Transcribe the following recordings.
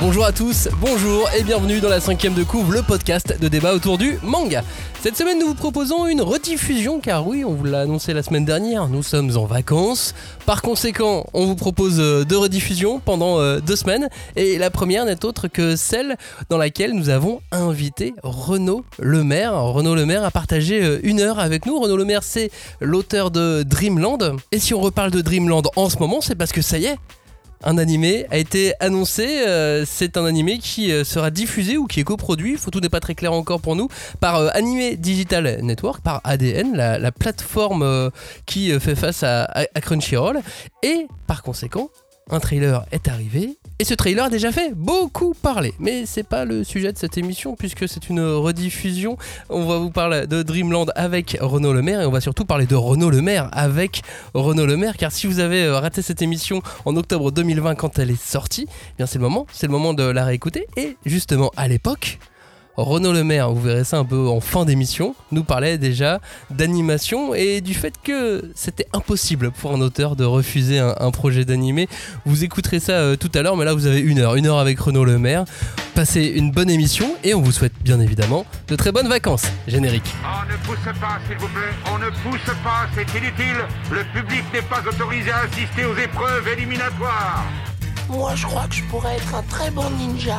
Bonjour à tous, bonjour et bienvenue dans la cinquième de couvre, le podcast de débat autour du manga. Cette semaine, nous vous proposons une rediffusion, car oui, on vous l'a annoncé la semaine dernière, nous sommes en vacances. Par conséquent, on vous propose euh, deux rediffusions pendant euh, deux semaines, et la première n'est autre que celle dans laquelle nous avons invité Renaud Lemaire. Renaud Lemaire a partagé euh, une heure avec nous. Renaud Lemaire, c'est l'auteur de Dreamland. Et si on reparle de Dreamland en ce moment, c'est parce que ça y est, un animé a été annoncé. euh, c'est un animé qui euh, sera diffusé ou qui est coproduit, faut tout n'est pas très clair encore pour nous, par euh, Anime Digital Network, par ADN, la, la plateforme qui fait face à Crunchyroll. Et par conséquent, un trailer est arrivé. Et ce trailer a déjà fait beaucoup parler. Mais c'est pas le sujet de cette émission puisque c'est une rediffusion. On va vous parler de Dreamland avec Renaud Lemaire et on va surtout parler de Renaud Lemaire avec Renaud Lemaire. Car si vous avez euh, raté cette émission en octobre 2020 quand elle est sortie, eh bien c'est le moment, c'est le moment de la réécouter. Et justement à l'époque, Renaud Lemaire, vous verrez ça un peu en fin d'émission, nous parlait déjà d'animation et du fait que c'était impossible pour un auteur de refuser un, un projet d'animé. Vous écouterez ça euh, tout à l'heure, mais là vous avez une heure, une heure avec Renaud Lemaire. Passez une bonne émission et on vous souhaite bien évidemment de très bonnes vacances. Générique. On ne pousse pas, s'il vous plaît. On ne pousse pas, c'est inutile. Le public n'est pas autorisé à assister aux épreuves éliminatoires. Moi, je crois que je pourrais être un très bon ninja.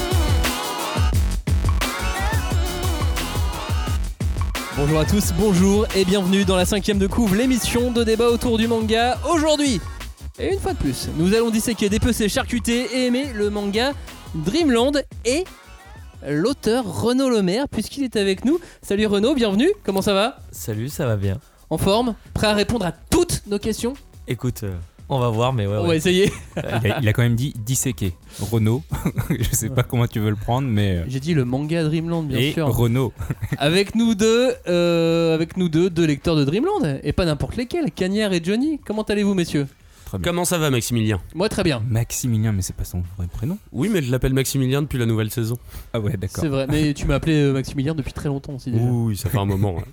Bonjour à tous, bonjour et bienvenue dans la cinquième de couvre, l'émission de débat autour du manga. Aujourd'hui, et une fois de plus, nous allons disséquer, dépecer, charcuter et aimer le manga Dreamland et l'auteur Renaud Lemaire, puisqu'il est avec nous. Salut Renaud, bienvenue, comment ça va? Salut, ça va bien. En forme? Prêt à répondre à toutes nos questions? Écoute, euh, on va voir, mais ouais, On ouais. va essayer. Il a, il a quand même dit disséquer. Renault, je sais pas comment tu veux le prendre, mais. euh, J'ai dit le manga Dreamland, bien et sûr. Renault. Avec nous deux, euh, avec nous deux, deux lecteurs de Dreamland, et pas n'importe lesquels, Cagnard et Johnny. Comment allez-vous, messieurs? Très bien. Comment ça va Maximilien? Moi, très bien. Maximilien, mais c'est pas son vrai prénom. Oui, mais je l'appelle Maximilien depuis la nouvelle saison. Ah ouais, d'accord. C'est vrai, mais tu m'as appelé euh, Maximilien depuis très longtemps aussi déjà. Oui, ça fait un moment. hein.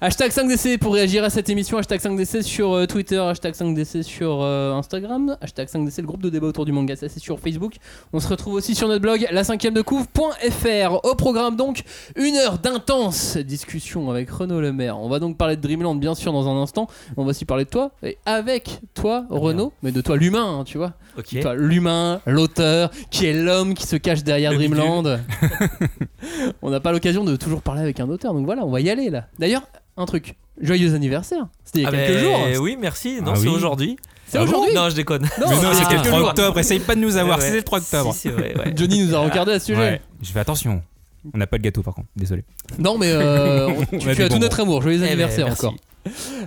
Hashtag 5DC pour réagir à cette émission, hashtag 5DC sur euh, Twitter, hashtag 5DC sur euh, Instagram, hashtag 5DC le groupe de débat autour du manga, ça c'est sur Facebook. On se retrouve aussi sur notre blog la 5 de couvre.fr. Au programme donc, une heure d'intense discussion avec Renaud Lemaire. On va donc parler de Dreamland bien sûr dans un instant, on va aussi parler de toi, et avec toi Renaud, mais de toi l'humain, hein, tu vois. Toi, l'humain, l'auteur, qui est l'homme qui se cache derrière Le Dreamland. on n'a pas l'occasion de toujours parler avec un auteur, donc voilà, on va y aller là. D'ailleurs, un truc, joyeux anniversaire. C'était il y a Ah quelques ben, jours. Oui, merci. Non, Ah c'est oui. aujourd'hui. C'est Ah bon aujourd'hui Non, je déconne. Non, Mais non, c'est le quelques 3 jours. octobre. Essaye pas de nous avoir. Ouais, C'était le 3 octobre. Si, c'est vrai, ouais. Johnny nous a regardé à ce sujet. Ouais. Je fais attention. On n'a pas de gâteau par contre. Désolé. Non, mais euh, on- tu, tu des as tout bonbons. notre amour. Joyeux Eh ben, anniversaire merci. encore.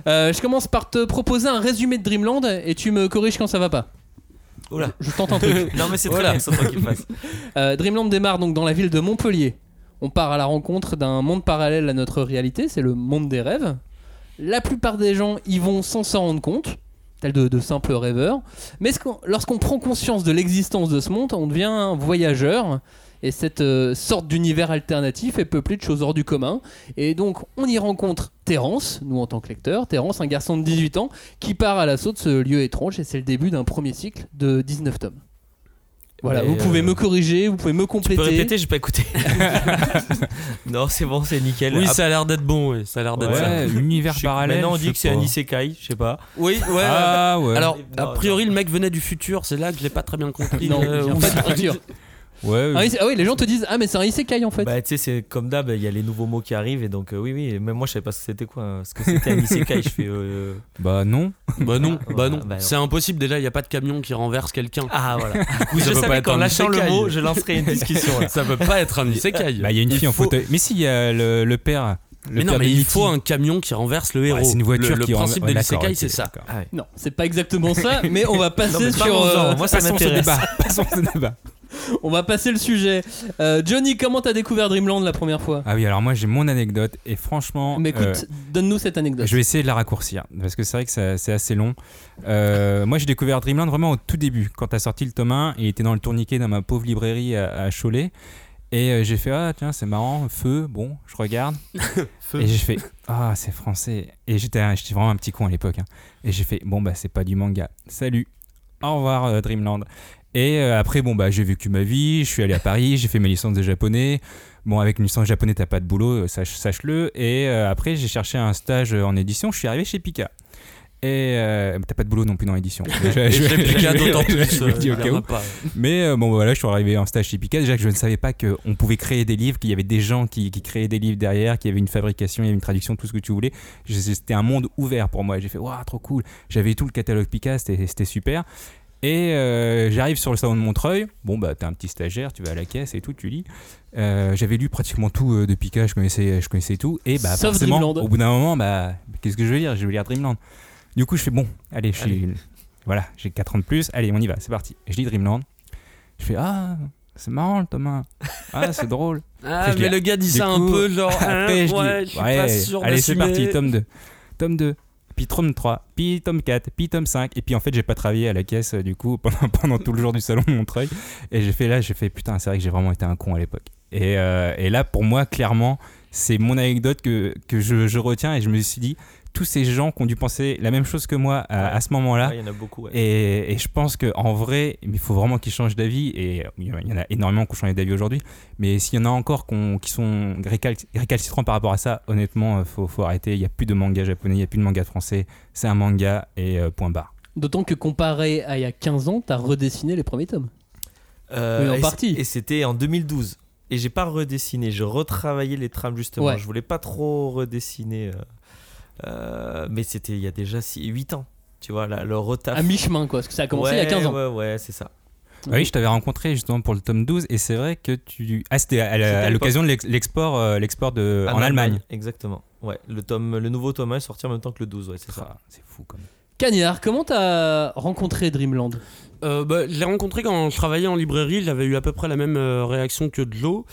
Euh, je commence par te proposer un résumé de Dreamland et tu me corriges quand ça va pas. Oula. Je tente un truc. Non, mais c'est très Voilà. bien, c'est toi qui le. Euh, Dreamland démarre donc dans la ville de Montpellier. On part à la rencontre d'un monde parallèle à notre réalité, c'est le monde des rêves. La plupart des gens y vont sans s'en rendre compte, tels de, simples rêveurs. Mais lorsqu'on prend conscience de l'existence de ce monde, on devient un voyageur. Et cette euh, sorte d'univers alternatif est peuplé de choses hors du commun. Et donc, on y rencontre Terence, nous en tant que lecteur. Terence, un garçon de 18 ans, qui part à l'assaut de ce lieu étrange. Et c'est le début d'un premier cycle de 19 tomes. Voilà, Mais, vous pouvez euh, me corriger, vous pouvez me Tu compléter. peux répéter, j'ai pas écouté. non, c'est bon, c'est nickel. Oui, ça a l'air d'être bon. oui, Ça a l'air d'être Ouais, ça. univers parallèle. Maintenant, on dit que c'est un isekai, je sais pas. Oui, ouais. Ah ouais. Alors, Non, a priori, le mec venait du futur. C'est là que je l'ai pas très bien compris. Non, euh, pas du futur. Ouais. Ah, ise- ah oui, les gens te disent Ah, mais c'est un isekai en fait. Bah, tu sais, c'est comme d'hab, il y a les nouveaux mots qui arrivent, et donc, euh, oui, oui, même moi, je savais pas ce que c'était quoi. hein. Ce que c'était un isekai, je fais. euh, Bah non. Bah non, Ah, bah non. bah non. C'est impossible. Déjà, il y a pas de camion qui renverse quelqu'un. Ah, voilà. coup, ça je peut pas être lâchant le isekai. mot, je lancerai une discussion. Ça peut pas être un isekai. Bah il y a une fille en faut- fauteuil. Mais si, il y a le, le père. Le Mais non, mais de il Mitty. faut un camion qui renverse le héros. Ouais, c'est une voiture le, le qui principe de ouais, d'accord, l'isekai, c'est ça. Ah ouais. Non, c'est pas exactement ça, mais on va passer Non, sur. euh, Moi, ça Passons ce m'intéresse. débat. Passons ce débat. On va passer le sujet. Euh, Johnny, comment t'as découvert Dreamland la première fois Ah oui, alors moi j'ai mon anecdote et franchement. Mais écoute, euh, donne-nous cette anecdote. Je vais essayer de la raccourcir parce que c'est vrai que c'est assez long. Euh, moi j'ai découvert Dreamland vraiment au tout début quand t'as sorti le tome 1 et il était dans le tourniquet dans ma pauvre librairie à, à Cholet. Et euh, j'ai fait ah tiens c'est marrant feu bon je regarde Feu. et j'ai fait ah c'est français et j'étais vraiment un petit con à l'époque hein. et j'ai fait bon bah c'est pas du manga salut au revoir euh, Dreamland. Et euh, après bon bah j'ai vécu ma vie je suis allé à Paris j'ai fait mes licences de japonais. Bon avec une licence japonais t'as pas de boulot euh, sache sache-le. Et après j'ai cherché un stage en édition je suis arrivé chez Pika et euh, t'as pas de boulot non plus dans l'édition Je- d'autant plus, dis euh, au il y cas en a où. pas. Mais euh, bon, voilà, je suis arrivé en stage chez Pika. Déjà que je ne savais pas qu'on pouvait créer des livres, qu'il y avait des gens qui, qui créaient des livres derrière, qu'il y avait une fabrication, il y avait une traduction, tout ce que tu voulais. C'était un monde ouvert pour moi. J'ai fait, waouh, trop cool. J'avais tout le catalogue Pika, c'était super. Et euh, j'arrive sur le salon de Montreuil. Bon, bah, t'es un petit stagiaire, tu vas à la caisse et tout, tu lis. Euh, J'avais lu pratiquement tout euh, de Pika, je connaissais, je connaissais tout. Et bah, Sauf forcément, Dreamland. au bout d'un moment, bah, qu'est-ce que je veux lire Je vais lire Dreamland. Du coup, je fais, bon, allez, je suis. Voilà, j'ai 4 ans de plus. Allez, on y va, c'est parti. Je lis Dreamland. Je fais, ah, c'est marrant le Thomas. Ah, c'est drôle. Ah, Après, mais le gars dit ça un coup, peu genre. Après, hein, je dis, ouais, je suis ouais, pas sûr allez, c'est parti, tome 2. Tome 2, puis tome 3, puis tome 4, puis tome 5. Et puis en fait, j'ai pas travaillé à la caisse euh, du coup pendant, pendant tout le jour du salon de Montreuil. Et j'ai fait là, j'ai fait putain, c'est vrai que j'ai vraiment été un con à l'époque. Et, euh, et là, pour moi, clairement, c'est mon anecdote que, que je, je retiens et je me suis dit, tous ces gens qui ont dû penser la même chose que moi à, à ce moment-là. Ouais, il y en a beaucoup. ouais. Et, et je pense qu'en vrai, il faut vraiment qu'ils changent d'avis. Et il y en a énormément qui ont changé d'avis aujourd'hui. Mais s'il y en a encore qui sont récal- récalcitrants par rapport à ça, honnêtement, il faut, faut arrêter. Il n'y a plus de manga japonais, il n'y a plus de manga français. C'est un manga et euh, point barre. D'autant que comparé à il y a 15 ans, t'as redessiné les premiers tomes. Euh, Oui, en et partie. Et c'était en 2012. Et j'ai pas redessiné, je retravaillais les trames justement. Ouais. Je voulais pas trop redessiner. Euh, mais c'était il y a déjà 8 ans. Tu vois, là, le retaf. À mi-chemin, quoi, parce que ça a commencé il y a Ouais, 15 ans. Ouais, ouais, c'est ça. Ah oui, je t'avais rencontré justement pour le tome 12 et c'est vrai que tu. Ah, c'était à, l'occasion de l'export euh, l'export de... en Allemagne. Exactement. Ouais, le, tome, le nouveau tome 1 est sorti en même temps que le 12, ouais, c'est ça. Ah, c'est fou quand même. Cagnard, comment t'as rencontré Dreamland? Euh, bah, je l'ai rencontré quand je travaillais en librairie, il avait eu à peu près la même euh, réaction que l'eau.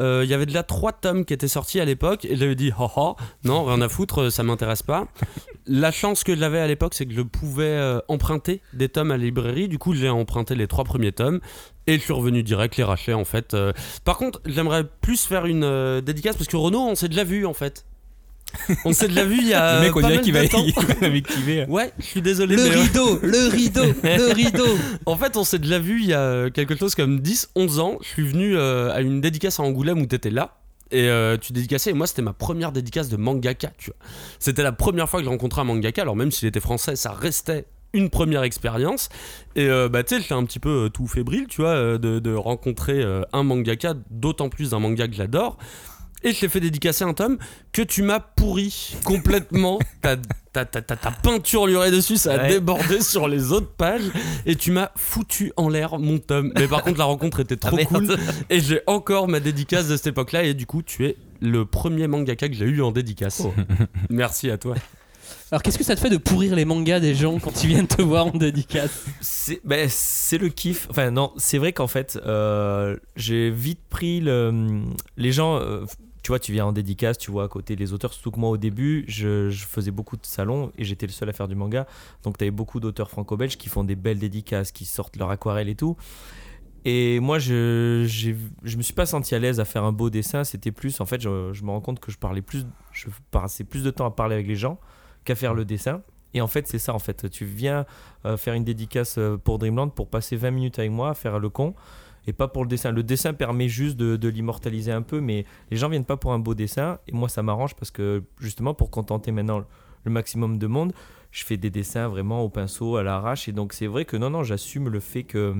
Euh, Il y avait déjà trois tomes qui étaient sortis à l'époque et j'avais dit haha, non, rien à foutre, ça m'intéresse pas. La chance que j'avais à l'époque, c'est que je pouvais euh, emprunter des tomes à la librairie. Du coup, j'ai emprunté les trois premiers tomes et je suis revenu direct les racheter en fait. Par contre, j'aimerais plus faire une dédicace parce que Renaud, on s'est déjà vu en fait. On s'est déjà vu il y a le mec, on pas dirait mal qu'il de va, m'activer. Ouais, je suis désolé. Le euh, rideau, le rideau, le rideau. en fait, on s'est déjà vu il y a quelque chose comme 10-11 ans. Je suis venu euh, à une dédicace à Angoulême où t'étais là. Et euh, tu dédicaçais, et moi c'était ma première dédicace de mangaka, tu vois. C'était la première fois que j'ai rencontré un mangaka, alors même s'il était français, ça restait une première expérience. Et euh, bah tu sais, j'étais un petit peu euh, tout fébrile, tu vois, euh, de, de rencontrer euh, un mangaka, d'autant plus un manga que j'adore. Et je t'ai fait dédicacer un tome que tu m'as pourri complètement. ta, ta, ta, ta, ta peinturlurée dessus, ça a Ouais. débordé sur les autres pages. Et tu m'as foutu en l'air mon tome. Mais par contre, la rencontre était trop Ah, cool. Et j'ai encore ma dédicace de cette époque-là. Et du coup, tu es le premier mangaka que j'ai eu en dédicace. Merci à toi. Alors qu'est-ce que ça te fait de pourrir les mangas des gens quand ils viennent te voir en dédicace? C'est ben, c'est le kiff. Enfin, non, c'est vrai qu'en fait, euh, j'ai vite pris le. Les gens. euh, tu vois, tu viens en dédicace, tu vois à côté les auteurs. Surtout que moi, au début, je, faisais beaucoup de salons et j'étais le seul à faire du manga. Donc, tu avais beaucoup d'auteurs franco-belges qui font des belles dédicaces, qui sortent leur aquarelle et tout. Et moi, je, je me suis pas senti à l'aise à faire un beau dessin. C'était plus, en fait, je, me rends compte que je parlais plus, je passais plus de temps à parler avec les gens qu'à faire le dessin. Et en fait, c'est ça, en fait. Tu viens euh, faire une dédicace euh, pour Dreamland pour passer 20 minutes avec moi, faire le con, et pas pour le dessin. Le dessin permet juste de, de l'immortaliser un peu, mais les gens viennent pas pour un beau dessin. Et moi, ça m'arrange parce que, justement, pour contenter maintenant le maximum de monde, je fais des dessins vraiment au pinceau, à l'arrache. Et donc, c'est vrai que non, non, j'assume le fait que.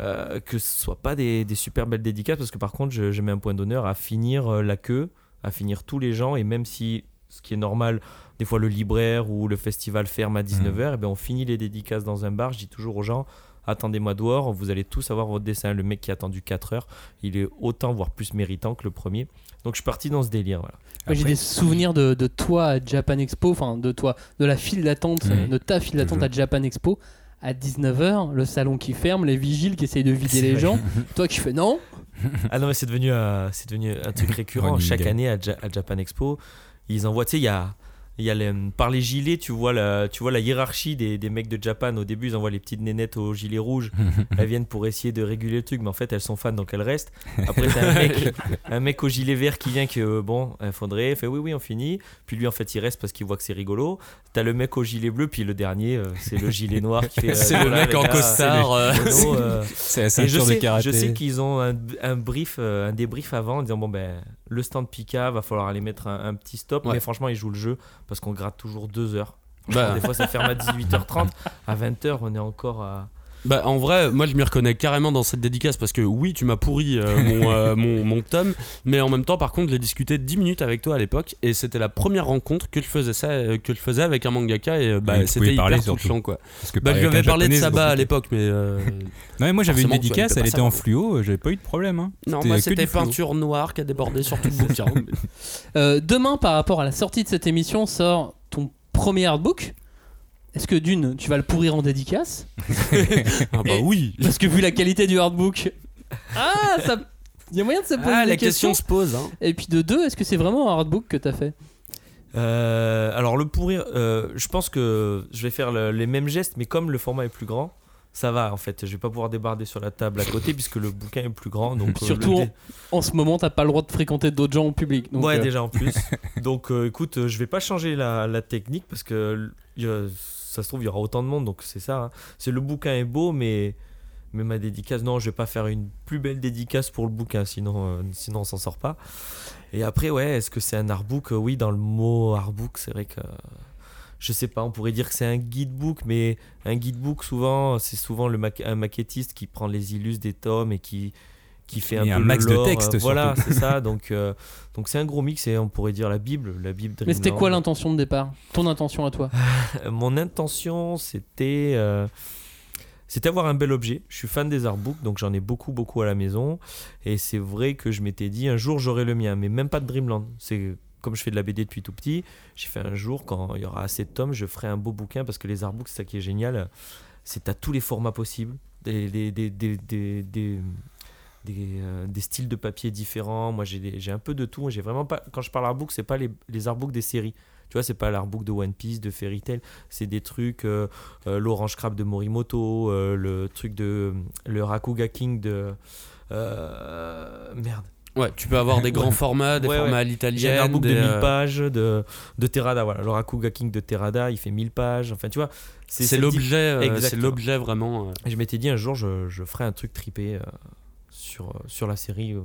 euh, que ce soit pas des, des super belles dédicaces parce que par contre je, je mets un point d'honneur à finir euh, la queue à finir tous les gens et même si ce qui est normal des fois le libraire ou le festival ferme à 19h et ben on finit les dédicaces dans un bar je dis toujours aux gens attendez-moi dehors vous allez tous avoir votre dessin le mec qui a attendu 4 heures il est autant voire plus méritant que le premier donc je suis parti dans ce délire voilà. J'ai des souvenirs de, de toi à Japan Expo, enfin de toi, de la file d'attente, Mhm. de ta file d'attente à Japan Expo, à 19h, le salon qui ferme, les vigiles qui essayent de vider C'est les vrai. gens. Toi qui fais non Ah non, mais c'est devenu, euh, c'est devenu un truc récurrent. Chaque année à, Ja- à Japan Expo, ils envoient, tu sais, il y a, il y a les- par les gilets, tu vois la, tu vois la hiérarchie des, des mecs de Japan. Au début, ils envoient les petites nénettes aux gilets rouges. elles viennent pour essayer de réguler le truc, mais en fait, elles sont fans, donc elles restent. Après, t'as un mec, un mec au gilet vert qui vient, que euh, bon, il faudrait, il fait oui, oui, on finit. Puis lui, en fait, il reste parce qu'il voit que c'est rigolo. T'as le mec au gilet bleu, puis le dernier, euh, c'est le gilet noir qui fait. euh, C'est le voilà, mec en gars, costard, euh, c'est euh, la ceinture de karaté. je sais qu'ils ont un, un brief, euh, un débrief avant en disant bon ben le stand Pika va falloir aller mettre un, un petit stop, Ouais. mais franchement ils jouent le jeu parce qu'on gratte toujours deux heures. Bah. Des fois ça ferme à 18h30, à 20h on est encore à. Bah en vrai, moi je m'y reconnais carrément dans cette dédicace parce que oui, tu m'as pourri euh, mon, euh, mon, mon tome, mais en même temps, par contre, j'ai discuté 10 minutes avec toi à l'époque et c'était la première rencontre que je faisais ça, euh, que je faisais avec un mangaka et bah, c'était hyper touchant quoi. Parce que Bah, je parler lui avais parlé de Saba à l'époque, mais euh, Non, mais moi j'avais une dédicace, elle était en fluo, j'avais pas eu de problème. hein. non, C'était moi c'était peinture noire qui a débordé sur tout le bouquin. Euh, Demain, par rapport à la sortie de cette émission, sort ton premier artbook. Est-ce que d'une, tu vas le pourrir en dédicace ah bah oui. Parce que vu la qualité du artbook. Ah, ça. Il y a moyen de se poser Ah, des la questions. question se pose. Hein. Et puis de deux, est-ce que c'est vraiment un artbook que t'as fait? Euh, alors le pourrir, euh, je pense que je vais faire le- les mêmes gestes, mais comme le format est plus grand. Ça va en fait, je vais pas pouvoir débarder sur la table à côté puisque le bouquin est plus grand. Donc, euh, Surtout le dé- en ce moment, t'as pas le droit de fréquenter d'autres gens en public. donc, ouais, euh, déjà en plus. donc euh, écoute, euh, je vais pas changer la, la technique parce que ça se trouve, il y aura autant de monde, donc c'est ça. hein. C'est le bouquin est beau, mais, mais ma dédicace, non, je vais pas faire une plus belle dédicace pour le bouquin, sinon, euh, sinon on s'en sort pas. Et après, ouais, est-ce que c'est un artbook? Oui, dans le mot artbook, c'est vrai que. Je sais pas, on pourrait dire que c'est un guidebook, mais un guidebook, souvent, c'est souvent le un maquettiste qui prend les illus des tomes et qui, qui fait un peu un le max de texte, Voilà, c'est ça. Donc, euh, donc c'est un gros mix et on pourrait dire la Bible, la Bible. Mais c'était quoi l'intention de départ? Ton intention à toi? Mon intention, c'était euh, c'était avoir un bel objet. Je suis fan des artbooks, donc j'en ai beaucoup, beaucoup à la maison. Et c'est vrai que je m'étais dit un jour j'aurai le mien, mais même pas de Dreamland. C'est comme je fais de la BD depuis tout petit, j'ai fait un jour quand il y aura assez de tomes, je ferai un beau bouquin parce que les artbooks, c'est ça qui est génial. C'est à tous les formats possibles, des, des, des, des, des- euh, des styles de papier différents. Moi, j'ai un peu de tout. J'ai vraiment pas. Quand je parle artbook, c'est pas les, les artbooks des séries. Tu vois, c'est pas l'artbook de One Piece, de Fairy Tail. C'est des trucs. euh, euh, L'Orange Crab de Morimoto, le truc de. Le Rakuga King de. merde. Ouais, tu peux avoir des grands formats, des Ouais, formats ouais. à J'ai un l'italienne. artbook de des, 1000 euh, pages de, de Terada. Voilà, le Rakuga King de Terada, il fait 1000 pages. Enfin, tu vois. C'est l'objet, c'est l'objet vraiment. Et je m'étais dit un jour, je, je ferai un truc tripé sur, euh, sur la série euh,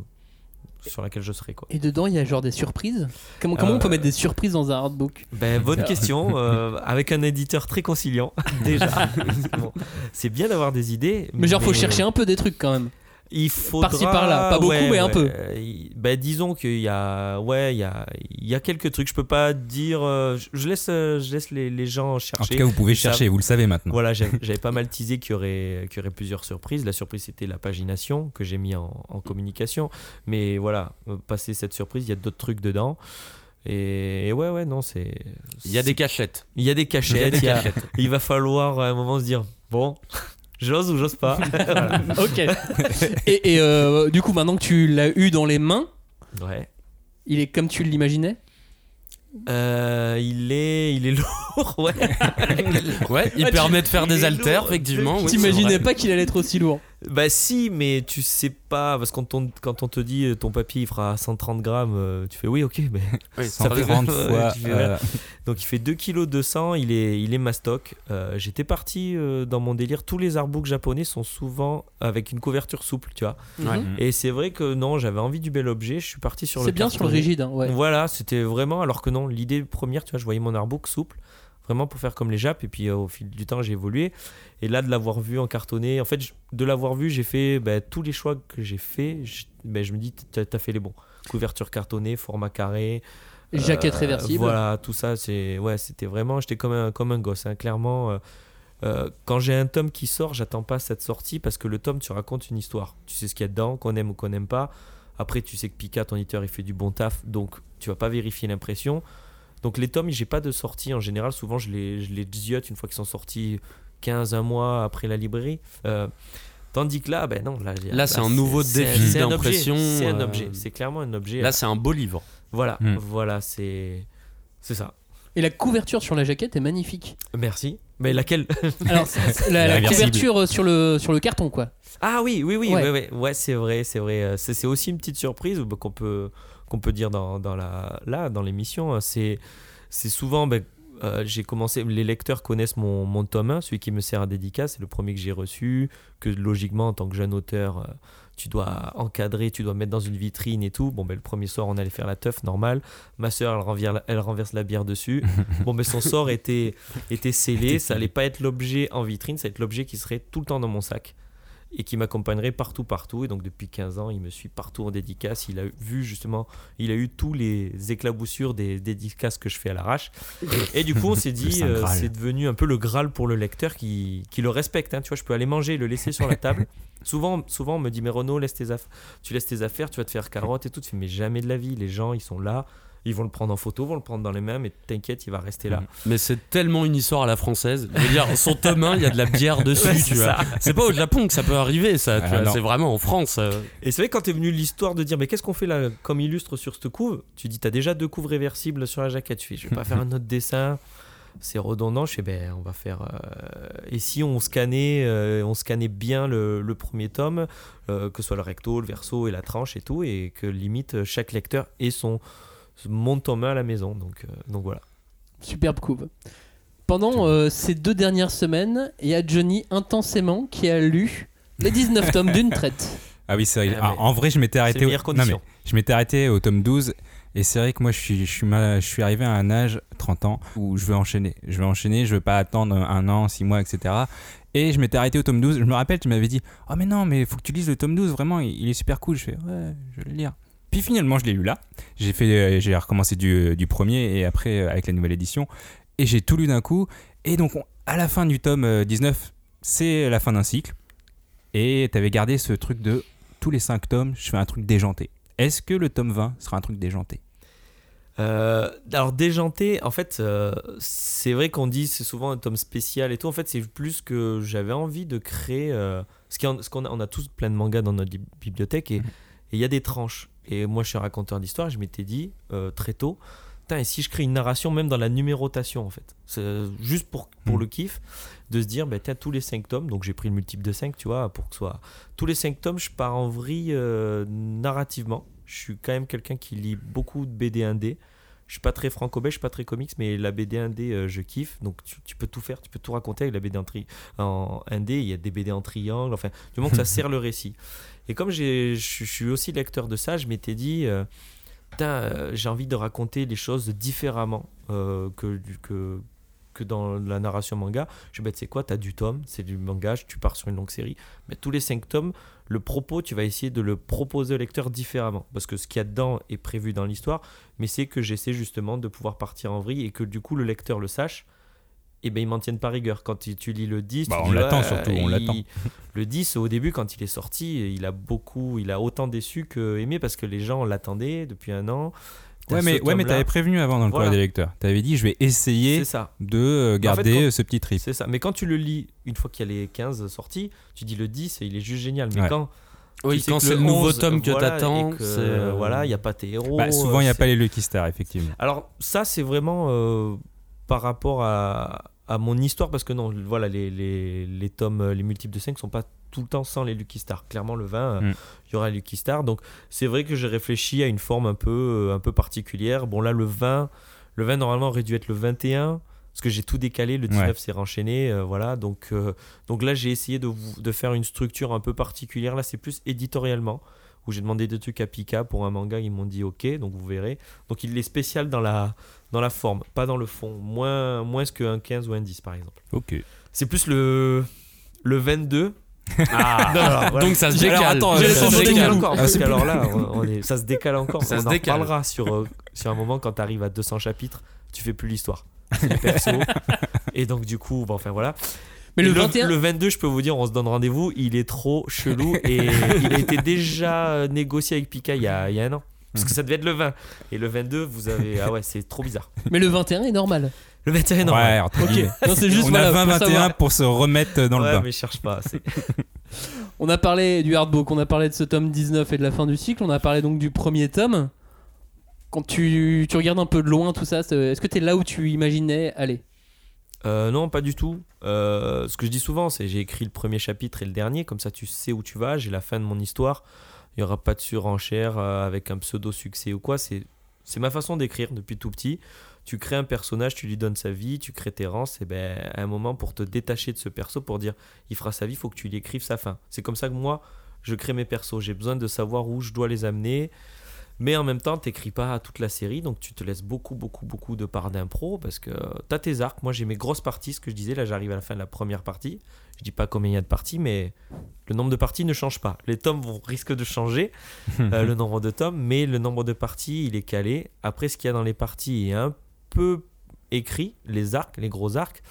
sur laquelle je serai. Quoi. Et dedans, il y a genre des surprises Comment, comment Euh, on peut mettre des surprises dans un artbook Ben, bonne question. euh, avec un éditeur très conciliant, déjà. Bon, c'est bien d'avoir des idées. Mais genre, faut chercher un peu des trucs quand même. Il faudra... Par-ci, par-là. Pas beaucoup, mais un peu. Ben, disons qu'il y a, ouais, il y a, il y a quelques trucs. Je peux pas dire. euh, je- laisse, euh, je laisse les, les gens chercher. En tout cas, vous pouvez chercher, vous le savez maintenant. Voilà, j'avais pas mal teasé qu'il y, aurait, qu'il y aurait plusieurs surprises. La surprise, c'était la pagination que j'ai mis en, en communication. Mais voilà, euh, passer cette surprise, il y a d'autres trucs dedans. Et, ouais, ouais, non, c'est. Il y a des cachettes. Il y a des cachettes. il, y a- il va falloir à un moment se dire bon, j'ose ou j'ose pas. Voilà. Ok. et et, euh, du coup, maintenant que tu l'as eu dans les mains, Ouais. il est comme tu l'imaginais? Euh, il est, il est lourd, ouais. Ouais, il Ah, tu- permet de faire il des haltères, effectivement. c'est T'imaginais pas qu'il allait être aussi lourd Bah si, mais tu sais pas, parce que quand on, quand on te dit euh, ton papier il fera 130 grammes, euh, tu fais oui, ok, mais Oui, ça fait fait 30 Ouais, fois. euh, Donc il fait 2 kg 200, il est, il est mastoc. Euh, J'étais parti euh, dans mon délire, tous les artbooks japonais sont souvent avec une couverture souple, tu vois. Ouais. Mhm. Et c'est vrai que non, j'avais envie du bel objet, je suis parti sur le C'est bien sur le rigide, hein, ouais. Voilà, c'était vraiment, alors que non, l'idée première, tu vois, je voyais mon artbook souple, vraiment pour faire comme les Japs, et puis euh, au fil du temps, j'ai évolué. Et là, de l'avoir vu en cartonné, en fait, je- de l'avoir vu, j'ai fait bah, tous les choix que j'ai fait, je, bah, je me dis, t'as as fait les bons. Couverture cartonnée, format carré. Jaquette euh, réversible. Voilà, tout ça, c'est ouais, c'était vraiment, j'étais comme un, comme un gosse, hein, clairement. euh, euh, quand j'ai un tome qui sort, j'attends pas cette sortie parce que le tome, tu racontes une histoire. Tu sais ce qu'il y a dedans, qu'on aime ou qu'on n'aime pas. Après, tu sais que Pika, ton éditeur, il fait du bon taf, donc tu vas pas vérifier l'impression. Donc les tomes, j'ai pas de sortie en général. Souvent, je les, je les ziote une fois qu'ils sont sortis 15 un mois après la librairie. Euh, tandis que là, ben non, là, Là, c'est un nouveau défi c'est un objet, d'impression, C'est un euh, objet, c'est clairement un objet. Là, c'est un beau livre. Voilà, Hmm. voilà, c'est c'est ça. Et la couverture sur la jaquette est magnifique. Merci. Mais laquelle? Alors, la, couverture euh, sur le, sur le carton, quoi. Ah oui, oui, oui, Ouais. ouais, ouais, ouais, c'est vrai, c'est vrai. C'est c'est aussi une petite surprise bah, qu'on peut, qu'on peut dire dans, dans la, là, dans l'émission. Euh, C'est c'est souvent, ben, euh, j'ai commencé, les lecteurs connaissent mon, mon tome 1, celui qui me sert à dédicace, c'est le premier que j'ai reçu, que logiquement, en tant que jeune auteur, euh, tu dois encadrer, tu dois mettre dans une vitrine et tout. Bon, ben, le premier soir, on allait faire la teuf, normal. Ma soeur, elle, renvire la- elle renverse la bière dessus. bon, mais son sort était, était scellé, ça allait pas être l'objet en vitrine, ça allait être l'objet qui serait tout le temps dans mon sac et qui m'accompagnerait partout, partout. Et donc depuis 15 ans, il me suit partout en dédicace. Il a vu justement, il a eu tous les éclaboussures des dédicaces que je fais à l'arrache. Et du coup, on s'est dit, euh, c'est devenu un peu le Graal pour le lecteur qui, qui le respecte. hein. Tu vois, je peux aller manger, le laisser sur la table. souvent, souvent, on me dit, mais Renaud, laisse tes affaires. Tu laisses tes affaires, tu vas te faire carotte et tout. Tu fais, mais jamais de la vie. Les gens, ils sont là. Ils vont le prendre en photo, vont le prendre dans les mains, mais t'inquiète, il va rester là. Mais c'est tellement une histoire à la française. Je veux dire, son tome 1, il y a de la bière dessus, Ouais, tu c'est vois. ça. C'est pas au Japon que ça peut arriver, ça. tu Ah, vois. non. c'est vraiment en France. euh. Et c'est vrai, quand t'es venu l'histoire de dire, mais qu'est-ce qu'on fait là comme illustre sur cette couve Tu dis, t'as déjà deux couves réversibles sur la jaquette. Tu fais, je vais pas faire un autre dessin. C'est redondant. Je fais, ben, on va faire. euh, Et si on scannait, euh, on scannait bien le, le premier tome, euh, que ce soit le recto, le verso et la tranche et tout, et que limite chaque lecteur ait son mon tome 1 à la maison. Donc, euh, donc voilà. Superbe couve. Pendant euh, ces deux dernières semaines, il y a Johnny intensément qui a lu les 19 tomes d'une traite. Ah oui, c'est vrai. Ah, Ah, en vrai, je m'étais arrêté. au- meilleures non, conditions. mais je m'étais arrêté au tome 12. Et c'est vrai que moi, je suis, je, suis ma- je suis arrivé à un âge, 30 ans, où je veux enchaîner. Je veux enchaîner, je veux pas attendre un an, 6 mois, etc. Et je m'étais arrêté au tome 12. Je me rappelle, tu m'avais dit Oh, mais non, mais faut que tu lises le tome 12, vraiment, il, il est super cool. Je fais Ouais, je vais le lire. Puis finalement, je l'ai lu là. J'ai fait, euh, j'ai recommencé du, du premier et après euh, avec la nouvelle édition. Et j'ai tout lu d'un coup. Et donc, on- à la fin du tome euh, 19, c'est la fin d'un cycle. Et t'avais gardé ce truc de tous les 5 tomes, je fais un truc déjanté. Est-ce que le tome 20 sera un truc déjanté? Euh, alors déjanté, en fait, euh, c'est vrai qu'on dit c'est souvent un tome spécial et tout. En fait, c'est plus que j'avais envie de créer. Euh, ce qu'on a, on a tous plein de mangas dans notre bi- bibliothèque et et il y a des tranches. Et moi, je suis un raconteur d'histoire. Je m'étais dit euh, très tôt, et si je crée une narration même dans la numérotation en fait, C'est, euh, juste pour pour Mhm. le kiff, de se dire, bah, tiens, tous les 5 tomes. Donc j'ai pris le multiple de 5 tu vois, pour que ce soit tous les 5 tomes. Je pars en vrille euh, narrativement. Je suis quand même quelqu'un qui lit beaucoup de BD 1D. Je suis pas très franco-belge, je suis pas très comics, mais la BD 1D, euh, je kiffe. Donc tu, tu peux tout faire, tu peux tout raconter avec la BD en, tri- en 1D. Il y a des BD en triangle, enfin, du moment que ça sert le récit. Et comme je suis aussi lecteur de ça, je m'étais dit, euh, euh, j'ai envie de raconter les choses différemment euh, que, que, dans la narration manga. Je vais, tu sais quoi, tu as du tome, c'est du manga, tu pars sur une longue série. Mais tous les 5 tomes, le propos, tu vas essayer de le proposer au lecteur différemment. Parce que ce qu'il y a dedans est prévu dans l'histoire, mais c'est que j'essaie justement de pouvoir partir en vrille et que du coup le lecteur le sache. Et ben ils m'en tiennent pas rigueur. Quand tu, tu lis le 10, Bah, tu on l'attend surtout, on il- l'attend. Le 10, au début, quand il est sorti, il a beaucoup, il a autant déçu que aimé parce que les gens l'attendaient depuis un an. Ouais, mais, ouais, mais t'avais prévenu avant dans le Voilà. courrier des lecteurs. T'avais dit, je vais essayer C'est ça. de euh, Mais en fait, garder quand- ce petit trip. C'est ça. Mais quand tu le lis, une fois qu'il y a les 15 sortis, tu dis le 10 et il est juste génial. Mais Ouais. quand. Oui, quand c'est le nouveau 11, tome que voilà, t'attends, c'est, euh, Voilà, il n'y a pas tes héros. Bah, souvent, il n'y a euh, pas les Lucky Stars, effectivement. Alors, ça, c'est vraiment euh, par rapport à, à mon histoire, parce que non, voilà, les, les, les tomes, euh, les multiples de 5 sont pas tout le temps sans les Lucky Stars. Clairement, le 20, euh, il Mm. y aura les Lucky Stars. Donc, c'est vrai que j'ai réfléchi à une forme un peu, euh, un peu particulière. Bon, là, le 20, le 20, normalement, aurait dû être le 21. Parce que j'ai tout décalé, le 19 Ouais. s'est renchaîné, euh, voilà. Donc, euh, donc là, j'ai essayé de, vous- de faire une structure un peu particulière. Là, c'est plus éditorialement, où j'ai demandé des trucs à Pika pour un manga, ils m'ont dit ok, donc vous verrez. Donc il est spécial dans la, dans la forme, pas dans le fond, moins, moins qu'un 15 ou un 10 par exemple. Ok. C'est plus le, le 22. Ah, Non, alors, voilà. donc ça se Alors, décale. attends, le ça se décale. encore, Ah, plus- alors là, on- on est- ça se décale encore. Ça on se en décale. reparlera sur, euh, sur un moment quand tu arrives à 200 chapitres, tu fais plus l'histoire. Persos. Et donc du coup, bon, enfin voilà. Mais le Et 21 le 22, je peux vous dire, on se donne rendez-vous. Il est trop chelou et il a été déjà négocié avec Pika il y a, il y a un an. Parce que ça devait être le 20. Et le 22, vous avez. Ah ouais, c'est trop bizarre. Mais le 21 est normal. Le 21 non. Ouais, entre Ok. Non, c'est juste On voilà, a pour 20-21 savoir. pour se remettre dans le Ouais, bain. mais cherche pas. c'est- On a parlé du hardbook, on a parlé de ce tome 19 et de la fin du cycle, on a parlé donc du premier tome. Quand tu, tu regardes un peu de loin tout ça, c'est- est-ce que tu es là où tu imaginais aller? Euh, non, pas du tout. Euh, ce que je dis souvent, c'est j'ai écrit le premier chapitre et le dernier, comme ça tu sais où tu vas, j'ai la fin de mon histoire. Il n'y aura pas de surenchère euh, avec un pseudo succès ou quoi. C'est ma façon d'écrire depuis tout petit. Tu crées un personnage, tu lui donnes sa vie, tu crées tes rangs. C'est ben, à un moment pour te détacher de ce perso, pour dire il fera sa vie, il faut que tu lui écrives sa fin. C'est comme ça que moi, je crée mes persos. J'ai besoin de savoir où je dois les amener. Mais en même temps, t'écris pas toute la série, donc tu te laisses beaucoup, beaucoup, beaucoup de part d'impro parce que t'as tes arcs. Moi, j'ai mes grosses parties, ce que je disais. Là, j'arrive à la fin de la première partie. Je dis pas combien il y a de parties, mais le nombre de parties ne change pas. Les tomes vont, risquent de changer, euh, le nombre de tomes, mais le nombre de parties, il est calé. Après, ce qu'il y a dans les parties est un peu écrit, les arcs, les gros arcs.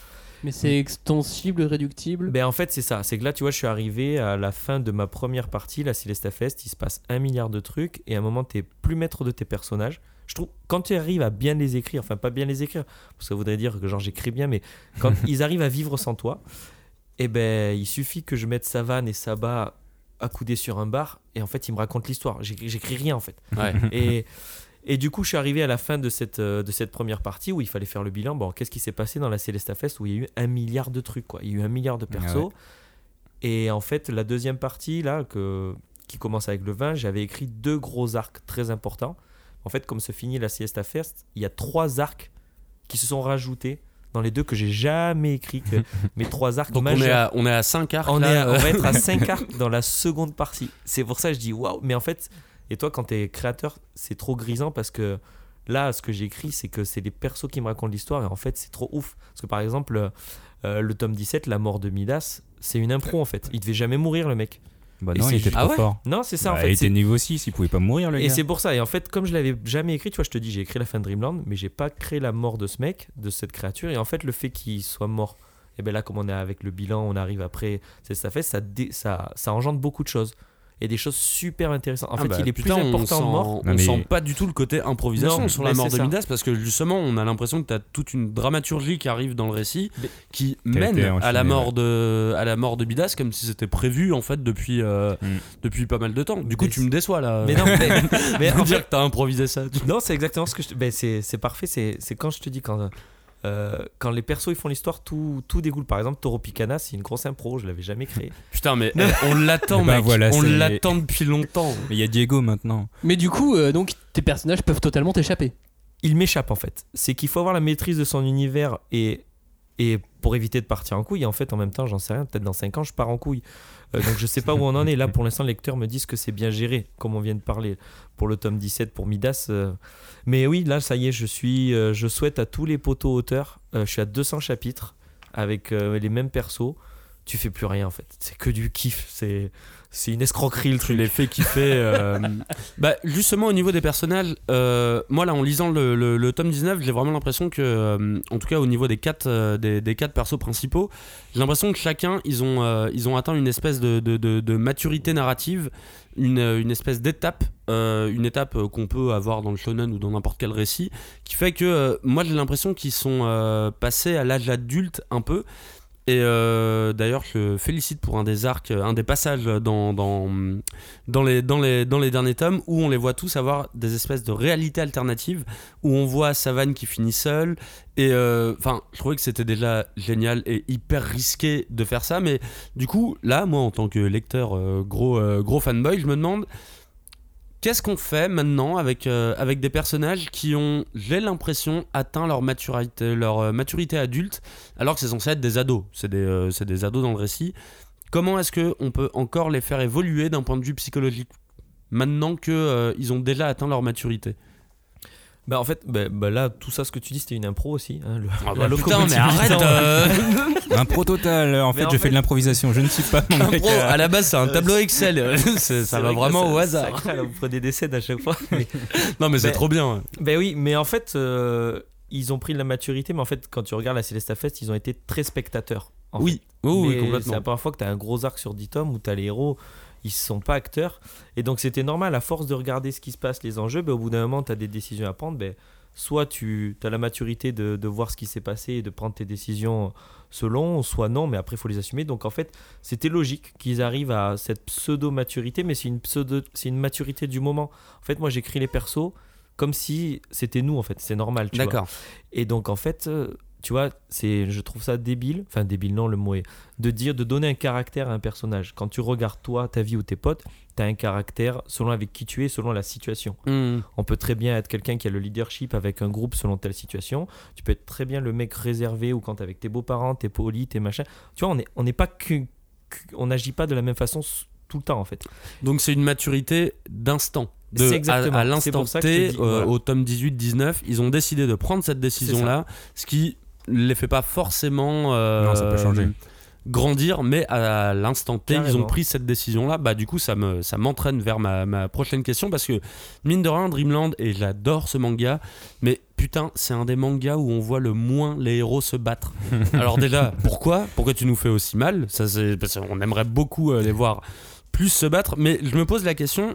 Mais c'est extensible, réductible Ben en fait c'est ça, c'est que là tu vois je suis arrivé à la fin de ma première partie, la Celesta Fest, il se passe un milliard de trucs et à un moment t'es plus maître de tes personnages. Je trouve quand tu arrives à bien les écrire, enfin pas bien les écrire, parce que ça voudrait dire que genre j'écris bien, mais quand ils arrivent à vivre sans toi, eh ben il suffit que je mette Savane et Saba accoudés sur un bar et en fait ils me racontent l'histoire. J'écris j'écris rien en fait. Ouais. Et, et du coup, je suis arrivé à la fin de cette, euh, de cette première partie où il fallait faire le bilan. Bon, qu'est-ce qui s'est passé dans la Celesta Fest où il y a eu un milliard de trucs, quoi. Il y a eu un milliard de persos. Ah ouais. Et en fait, la deuxième partie, là, que, qui commence avec le vin, j'avais écrit deux gros arcs très importants. En fait, comme se finit la Siesta Fest, il y a trois arcs qui se sont rajoutés dans les deux que j'ai jamais écrits. Que mes trois arcs Donc on est, à, on est à 5 arcs. On, là, est à- on euh. va être à 5 arcs dans la seconde partie. C'est pour ça que je dis waouh. Mais en fait, et toi, quand tu es créateur, c'est trop grisant parce que là, ce que j'ai écrit, c'est que c'est les persos qui me racontent l'histoire et en fait, c'est trop ouf. Parce que par exemple, euh, le tome 17, La mort de Midas, c'est une impro en fait. Il devait jamais mourir, le mec. Bah Et non, il était trop Ah ouais fort. Non, c'est ça Bah, en fait. il était niveau 6, il pouvait pas mourir le et gars. c'est pour ça. Et en fait, comme je l'avais jamais écrit, tu vois, je te dis, j'ai écrit la fin de Dreamland, mais j'ai pas créé la mort de ce mec, de cette créature. Et en fait, le fait qu'il soit mort, et bien là, comme on est avec le bilan, on arrive après, c'est ça fait, ça, ça, ça engendre beaucoup de choses. Et des choses super intéressantes. En Ah fait, bah, il est putain, plus important sent, mort. On mais- sent pas du tout le côté improvisation Non, sur la mort de ça. Midas parce que justement on a l'impression que tu as toute une dramaturgie qui arrive dans le récit Mais- qui mène à la mort de à la mort de Midas comme si c'était prévu en fait depuis euh, Mm. depuis pas mal de temps. Du coup Mais tu me déçois là. Mais non, mais, mais en dire fait, que t'as improvisé ça. tu- non, c'est exactement ce que je. Ben, c'est, c'est parfait. C'est, c'est quand je te dis quand. Euh, quand les persos ils font l'histoire, tout, tout découle. Par exemple, Toro Picana, c'est une grosse impro, je l'avais jamais créé. Putain mais eh, on l'attend Eh ben mec, voilà, on l'attend depuis longtemps. Mais il y a Diego maintenant. Mais du coup, euh, donc tes personnages peuvent totalement t'échapper. il m'échappe en fait. C'est qu'il faut avoir la maîtrise de son univers et, et pour éviter de partir en couille. Et en fait, en même temps, j'en sais rien. Peut-être dans 5 ans, je pars en couille. Euh, donc je sais pas où on en est. Là, pour l'instant, les lecteurs me disent que c'est bien géré, comme on vient de parler pour le tome 17 pour Midas. euh. Mais oui, là, ça y est, je suis. euh, je souhaite à tous les poteaux auteurs. je suis à 200 chapitres avec les mêmes persos. Tu fais plus rien en fait. C'est que du kiff. C'est c'est une escroquerie le Tu truc. les fais kiffer. euh, bah, justement, au niveau des personnages, euh, moi, là, en lisant le, le- le tome 19, j'ai vraiment l'impression que, euh, en tout cas, au niveau des quatre, euh, des, des quatre persos principaux, j'ai l'impression que chacun, ils ont, ils ont atteint une espèce de, de- de- de maturité narrative, une, une espèce d'étape, une étape qu'on peut avoir dans le shonen ou dans n'importe quel récit, qui fait que, moi, j'ai l'impression qu'ils sont passés à l'âge adulte un peu. Et euh, d'ailleurs, je félicite pour un des arcs, un des passages dans, dans, dans, les, dans, les, dans les derniers tomes où on les voit tous avoir des espèces de réalités alternatives, où on voit Savane qui finit seul. Et euh, enfin, je trouvais que c'était déjà génial et hyper risqué de faire ça. Mais du coup, là, moi, en tant que lecteur euh, gros, euh, gros fanboy, je me demande. Qu'est-ce qu'on fait maintenant avec, euh, avec des personnages qui ont, j'ai l'impression, atteint leur euh, maturité adulte alors que c'est censé être des ados. C'est des, euh, c'est des ados dans le récit. Comment est-ce qu'on peut encore les faire évoluer d'un point de vue psychologique maintenant qu'ils ont déjà atteint leur maturité? Bah en fait, bah, bah là, tout ça, ce que tu dis, c'était une impro aussi. hein, le- Ah bah putain, mais arrête euh, Un pro total. En Mais fait, en je fait- fais de l'improvisation. Je ne suis pas mon Impro, à la base, c'est un tableau Excel. C'est- C'est ça va vraiment ça- au hasard. crale, vous prenez des scènes à chaque fois. mais- Non, mais c'est trop bien. Ben oui, mais en fait, euh, ils ont pris de la maturité, mais en fait, quand tu regardes la Celesta Fest, ils ont été très spectateurs. en Oui, fait. oui, oui, Mais C'est complètement. la première fois que tu as un gros arc sur 10 tomes où tu as les héros, ils sont pas acteurs. Et donc, c'était normal, à force de regarder ce qui se passe, les enjeux, ben, au bout d'un moment, tu as des décisions à prendre. Ben, soit tu as la maturité de, de voir ce qui s'est passé et de prendre tes décisions selon, soit non, mais après il faut les assumer. Donc en fait, c'était logique qu'ils arrivent à cette pseudo-maturité, mais c'est une, pseudo, c'est une maturité du moment. En fait, moi j'écris les persos comme si c'était nous, en fait, c'est normal. tu vois. D'accord. Et donc en fait, euh, tu vois, c'est, je trouve ça débile, enfin débile non, le mot est, de dire, de donner un caractère à un personnage. Quand tu regardes toi, ta vie ou tes potes, tu as un caractère selon avec qui tu es, selon la situation. Hmm. On peut très bien être quelqu'un qui a le leadership avec un groupe selon telle situation. Tu peux être très bien le mec réservé ou quand t'es avec tes beaux-parents, t'es poli, t'es machin. Tu vois, on n'est on n'est pas que, que- on n'agit pas de la même façon tout le temps en fait. Donc c'est une maturité d'instant. De, C'est exactement. À, à C'est l'instant T, euh, voilà. au tome 18-19, ils ont décidé de prendre cette décision-là, ce qui les fait pas forcément euh, Non, ça peut changer. grandir, mais à l'instant T, ils ont pris cette décision-là. Bah, du coup, ça me ça m'entraîne vers ma, ma prochaine question parce que, mine de rien, Dreamland, et j'adore ce manga, mais putain, c'est un des mangas où on voit le moins les héros se battre. Alors, déjà, pourquoi? Pourquoi tu nous fais aussi mal ça, c'est, parce qu'on aimerait beaucoup euh, les voir plus se battre, mais je me pose la question.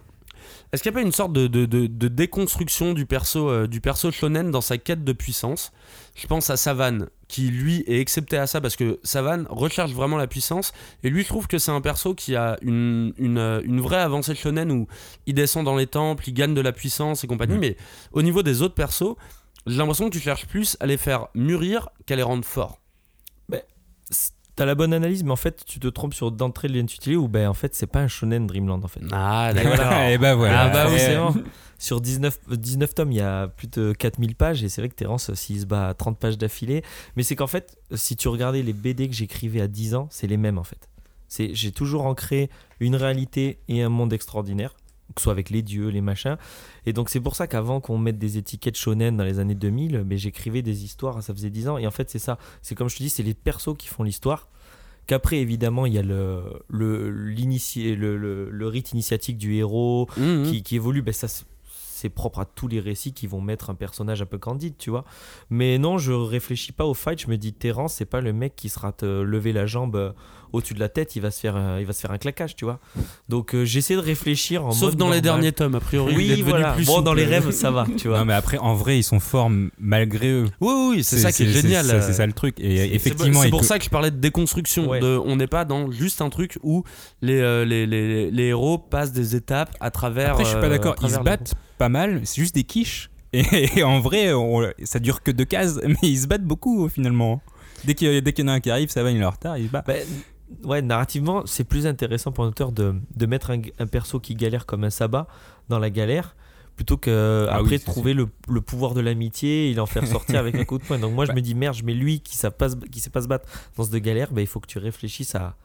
Est-ce qu'il n'y a pas une sorte de, de- de- de déconstruction du perso, euh, du perso shonen dans sa quête de puissance? Je pense à Savane, qui lui est excepté à ça parce que Savane recherche vraiment la puissance, et lui trouve que c'est un perso qui a une, une, euh, une vraie avancée shonen où il descend dans les temples, il gagne de la puissance et compagnie, Mhm. mais au niveau des autres persos, j'ai l'impression que tu cherches plus à les faire mûrir qu'à les rendre forts. T'as la bonne analyse, mais en fait, tu te trompes sur d'entrée de l'intitulé où ben en fait, c'est pas un shonen Dreamland en fait. Ah, et bah voilà. Ah bah oui, c'est bon. Sur 19, 19 tomes, il y a plus de 4000 pages et c'est vrai que Terence, s'il se bat à 30 pages d'affilée, mais c'est qu'en fait, si tu regardais les BD que j'écrivais à 10 ans, c'est les mêmes en fait. J'ai toujours ancré une réalité et un monde extraordinaire, que ce soit avec les dieux, les machins. Et donc c'est pour ça qu'avant qu'on mette des étiquettes shonen dans les années 2000, mais j'écrivais des histoires, ça faisait 10 ans. Et en fait, c'est ça. C'est comme je te dis, c'est les persos qui font l'histoire. Qu'après, évidemment, il y a le, le, le, le, le rite initiatique du héros, Mhm. qui, qui évolue, ben ça c'est- propre à tous les récits qui vont mettre un personnage un peu candide, tu vois. Mais non, je réfléchis pas au fight, je me dis Terence, c'est pas le mec qui sera te lever la jambe euh, au-dessus de la tête, il va se faire un, il va se faire un claquage, tu vois. Donc euh, j'essaie de réfléchir en Sauf mode dans les derniers tomes, a priori. il est Oui, devenu voilà. plus Bon, dans les rêves, ça va, tu vois. Non mais après en vrai ils sont forts malgré eux. Oui, oui, c'est ça qui est, génial. C'est ça le truc. Et C'est- effectivement, c'est pour que- ça que je parlais de déconstruction. Ouais. De, on n'est pas dans juste un truc où les, euh, les, les, les héros passent des étapes à travers. Après, je suis pas euh, d'accord. Ils se battent pas mal. C'est juste des quiches. Et, et en vrai, on- ça dure que deux cases, mais ils se battent beaucoup finalement. Dès qu'il y, en a un qui arrive, ça va, il est en retard, il se bat. Ben, ouais, narrativement, c'est plus intéressant pour un auteur de, de mettre un, un perso qui galère comme un sabbat dans la galère plutôt que Ah après oui, trouver le, le pouvoir de l'amitié et l'en faire sortir avec un coup de poing. Donc moi je Bah. me dis merde, je mets lui qui qui sait pas se battre dans ce de galère, ben, il faut que tu réfléchisses à,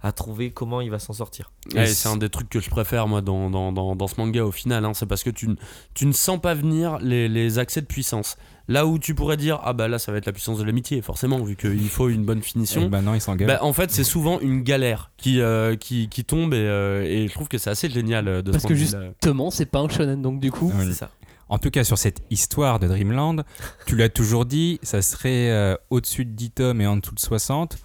à trouver comment il va s'en sortir. Ouais, Et c'est un des trucs que je préfère moi dans, dans, dans, dans ce manga au final. hein. c'est parce que tu, ne- tu ne sens pas venir les, les accès de puissance. Là où tu pourrais dire ah bah là ça va être la puissance de l'amitié forcément vu qu'il faut une bonne Et finition. bah non, ils s'engueulent. Bah, en fait c'est souvent une galère qui, euh, qui, qui tombe et, euh, et je trouve que c'est assez génial euh, de Parce ce que justement, c'est pas un shonen, donc du coup. Ah oui. C'est ça. En tout cas, sur cette histoire de Dreamland, tu l'as toujours dit, ça serait euh, au-dessus de 10 tomes et en dessous de 60.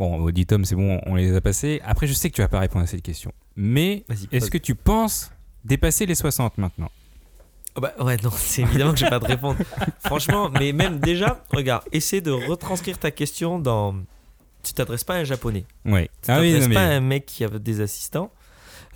Bon, 10 tomes, c'est bon, on les a passés. Après, je sais que tu vas pas répondre à cette question. Mais est-ce que tu penses dépasser les 60 maintenant? Ah bah ouais, non, c'est évidemment que j'ai pas de réponse. Franchement, mais même déjà, regarde, essaie de retranscrire ta question dans. Tu t'adresses pas à un japonais. Oui. Tu Ah oui, t'adresses pas à un mec qui a des assistants.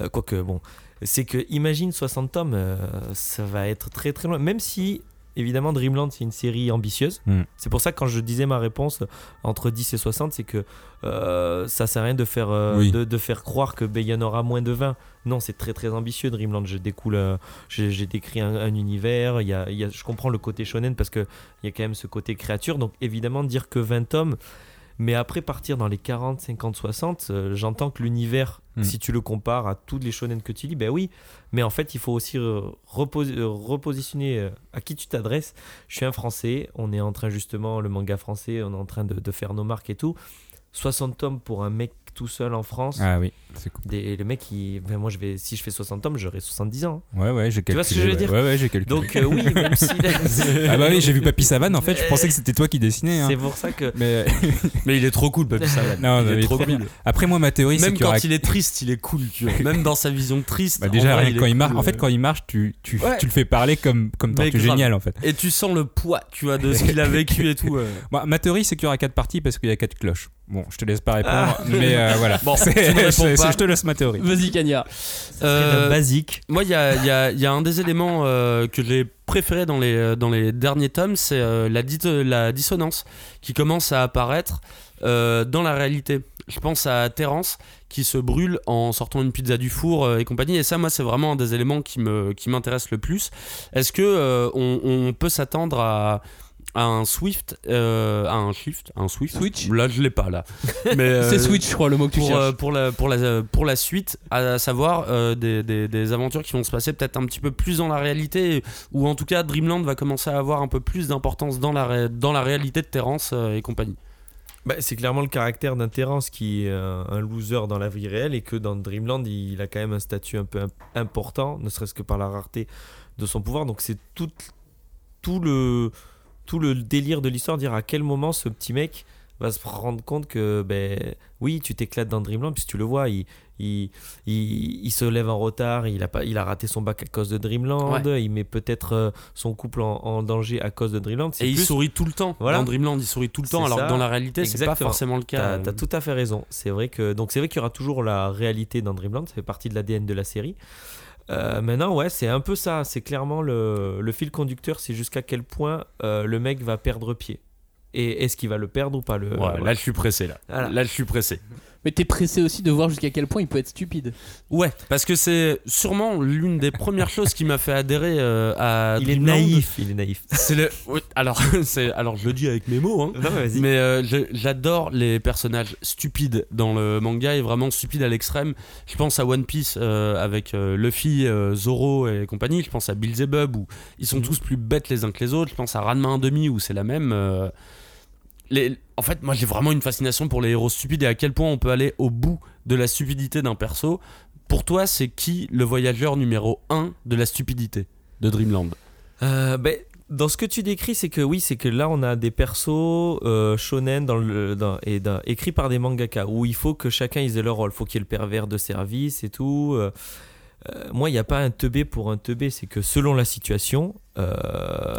Euh, Quoique, bon, c'est que imagine 60 tomes, euh, ça va être très très loin. Même si, évidemment, Dreamland, c'est une série ambitieuse. Hmm. C'est pour ça que quand je disais ma réponse entre 10 et 60, c'est que euh, ça sert à rien de faire, euh, Oui. de, de faire croire que ben, y en aura moins de 20. Non, c'est très très ambitieux Dreamland. Je découle, euh, j'ai décrit un, un univers. Il y a, y a- je comprends le côté shonen parce que il y a quand même ce côté créature. Donc évidemment dire que 20 tomes, mais après partir dans les 40, 50, 60, euh, j'entends que l'univers, Mm. si tu le compares à tous les shonen que tu lis, ben oui. Mais en fait, il faut aussi euh, repos- euh, repositionner euh, à qui tu t'adresses. Je suis un Français. On est en train justement le manga français, on est en train de, de faire nos marques et tout. 60 tomes pour un mec tout seul en France. Ah oui, c'est cool. Des, le mec, il, moi, je vais, si je fais 60 tomes, j'aurai 70 ans. Ouais, ouais, j'ai calculé. Tu vois ce que je veux dire Ouais, ouais, j'ai calculé. Donc, euh, oui, même si. ah bah oui, j'ai vu Papy Savane, en fait, je pensais que c'était toi qui dessinais. Hein. C'est pour ça que. Mais, Mais il est trop cool, Papy Savane. non, il est il est trop cool. Après, moi, ma théorie, c'est Même y aura... quand il est triste, il est cool, tu vois. Même dans sa vision triste. Bah, en déjà, vrai, rien que quand est il marche, cool, en fait, quand il marche, tu, tu, Ouais. tu le fais parler comme, comme Mais Tortue grave. Géniale, en fait. Et tu sens le poids, tu vois, de ce qu'il a vécu et tout. ma théorie, c'est qu'il y aura quatre parties parce qu'il y a quatre cloches. Bon, je te laisse pas répondre, mais euh, voilà. Bon, C'est- tu ne réponds c'est- pas. je te laisse ma théorie. Vas-y, Kanya. Euh, basique. Moi, il y a, il y a- il y a un des éléments euh, que j'ai préféré dans les, dans les derniers tomes, c'est euh, la, dit- la dissonance qui commence à apparaître euh, dans la réalité. Je pense à Terence qui se brûle en sortant une pizza du four euh, et compagnie. Et ça, moi, c'est vraiment un des éléments qui me qui m'intéresse le plus. Est-ce que euh, on, on peut s'attendre à un Swift, euh, à un Shift, à un Swift. Switch Là, je l'ai pas là. Mais, euh, C'est Switch, je crois, le mot que tu pour, cherches. euh, pour, la, pour, la, pour la suite, à savoir euh, des, des, des aventures qui vont se passer peut-être un petit peu plus dans la réalité, ou en tout cas Dreamland va commencer à avoir un peu plus d'importance dans la, ré- dans la réalité de Terrence euh, et compagnie. Bah, c'est clairement le caractère d'un Terrence qui est un, un loser dans la vie réelle et que dans Dreamland, il, a quand même un statut un peu imp- important, ne serait-ce que par la rareté de son pouvoir. Donc c'est tout, tout, le, tout le délire de l'histoire, dire à quel moment ce petit mec va se rendre compte que, ben oui, tu t'éclates dans Dreamland, puisque tu le vois, il, il, il, il se lève en retard, il a, pas, il a raté son bac à cause de Dreamland, il met peut-être euh, son couple en, en danger à cause de Dreamland. Et il sourit tout le temps. Voilà. Dans Dreamland, il sourit tout le temps, alors que dans la réalité, c'est pas forcément le cas. T'as as tout à fait raison. C'est vrai que donc c'est vrai qu'il y aura toujours la réalité dans Dreamland. Ça fait partie de l'ADN de la série. Euh, maintenant, ouais, c'est un peu ça. C'est clairement le, le fil conducteur. C'est jusqu'à quel point euh, le mec va perdre pied. Et est-ce qu'il va le perdre ou pas le Ouais, voilà. Là, je suis pressé. Là, Voilà. là je suis pressé. Mais t'es pressé aussi de voir jusqu'à quel point il peut être stupide. Ouais, parce que c'est sûrement l'une des premières choses qui m'a fait adhérer euh, à Il est naïf. Il est naïf. C'est le. alors, c'est alors je le dis avec mes mots. Hein. Non, mais vas-y. Mais euh, j'adore les personnages stupides dans le manga et vraiment stupides à l'extrême. Je pense à One Piece euh, avec euh, Luffy, euh, Zoro et compagnie. Je pense à Beelzebub où ils sont tous plus bêtes les uns que les autres. Je pense à Ranma 1,5 où c'est la même. En fait, moi j'ai vraiment une fascination pour les héros stupides et à quel point on peut aller au bout de la stupidité d'un perso. Pour toi, c'est qui le voyageur numéro 1 de la stupidité de Dreamland? Euh, ben, dans ce que tu décris, c'est que oui, c'est que là, on a des persos euh, shonen dans le, et écrits par des mangaka où il faut que chacun ait leur rôle. Il faut qu'il y ait le pervers de service et tout. Euh, euh, moi, il n'y a pas un teubé pour un teubé, c'est que selon la situation. euh,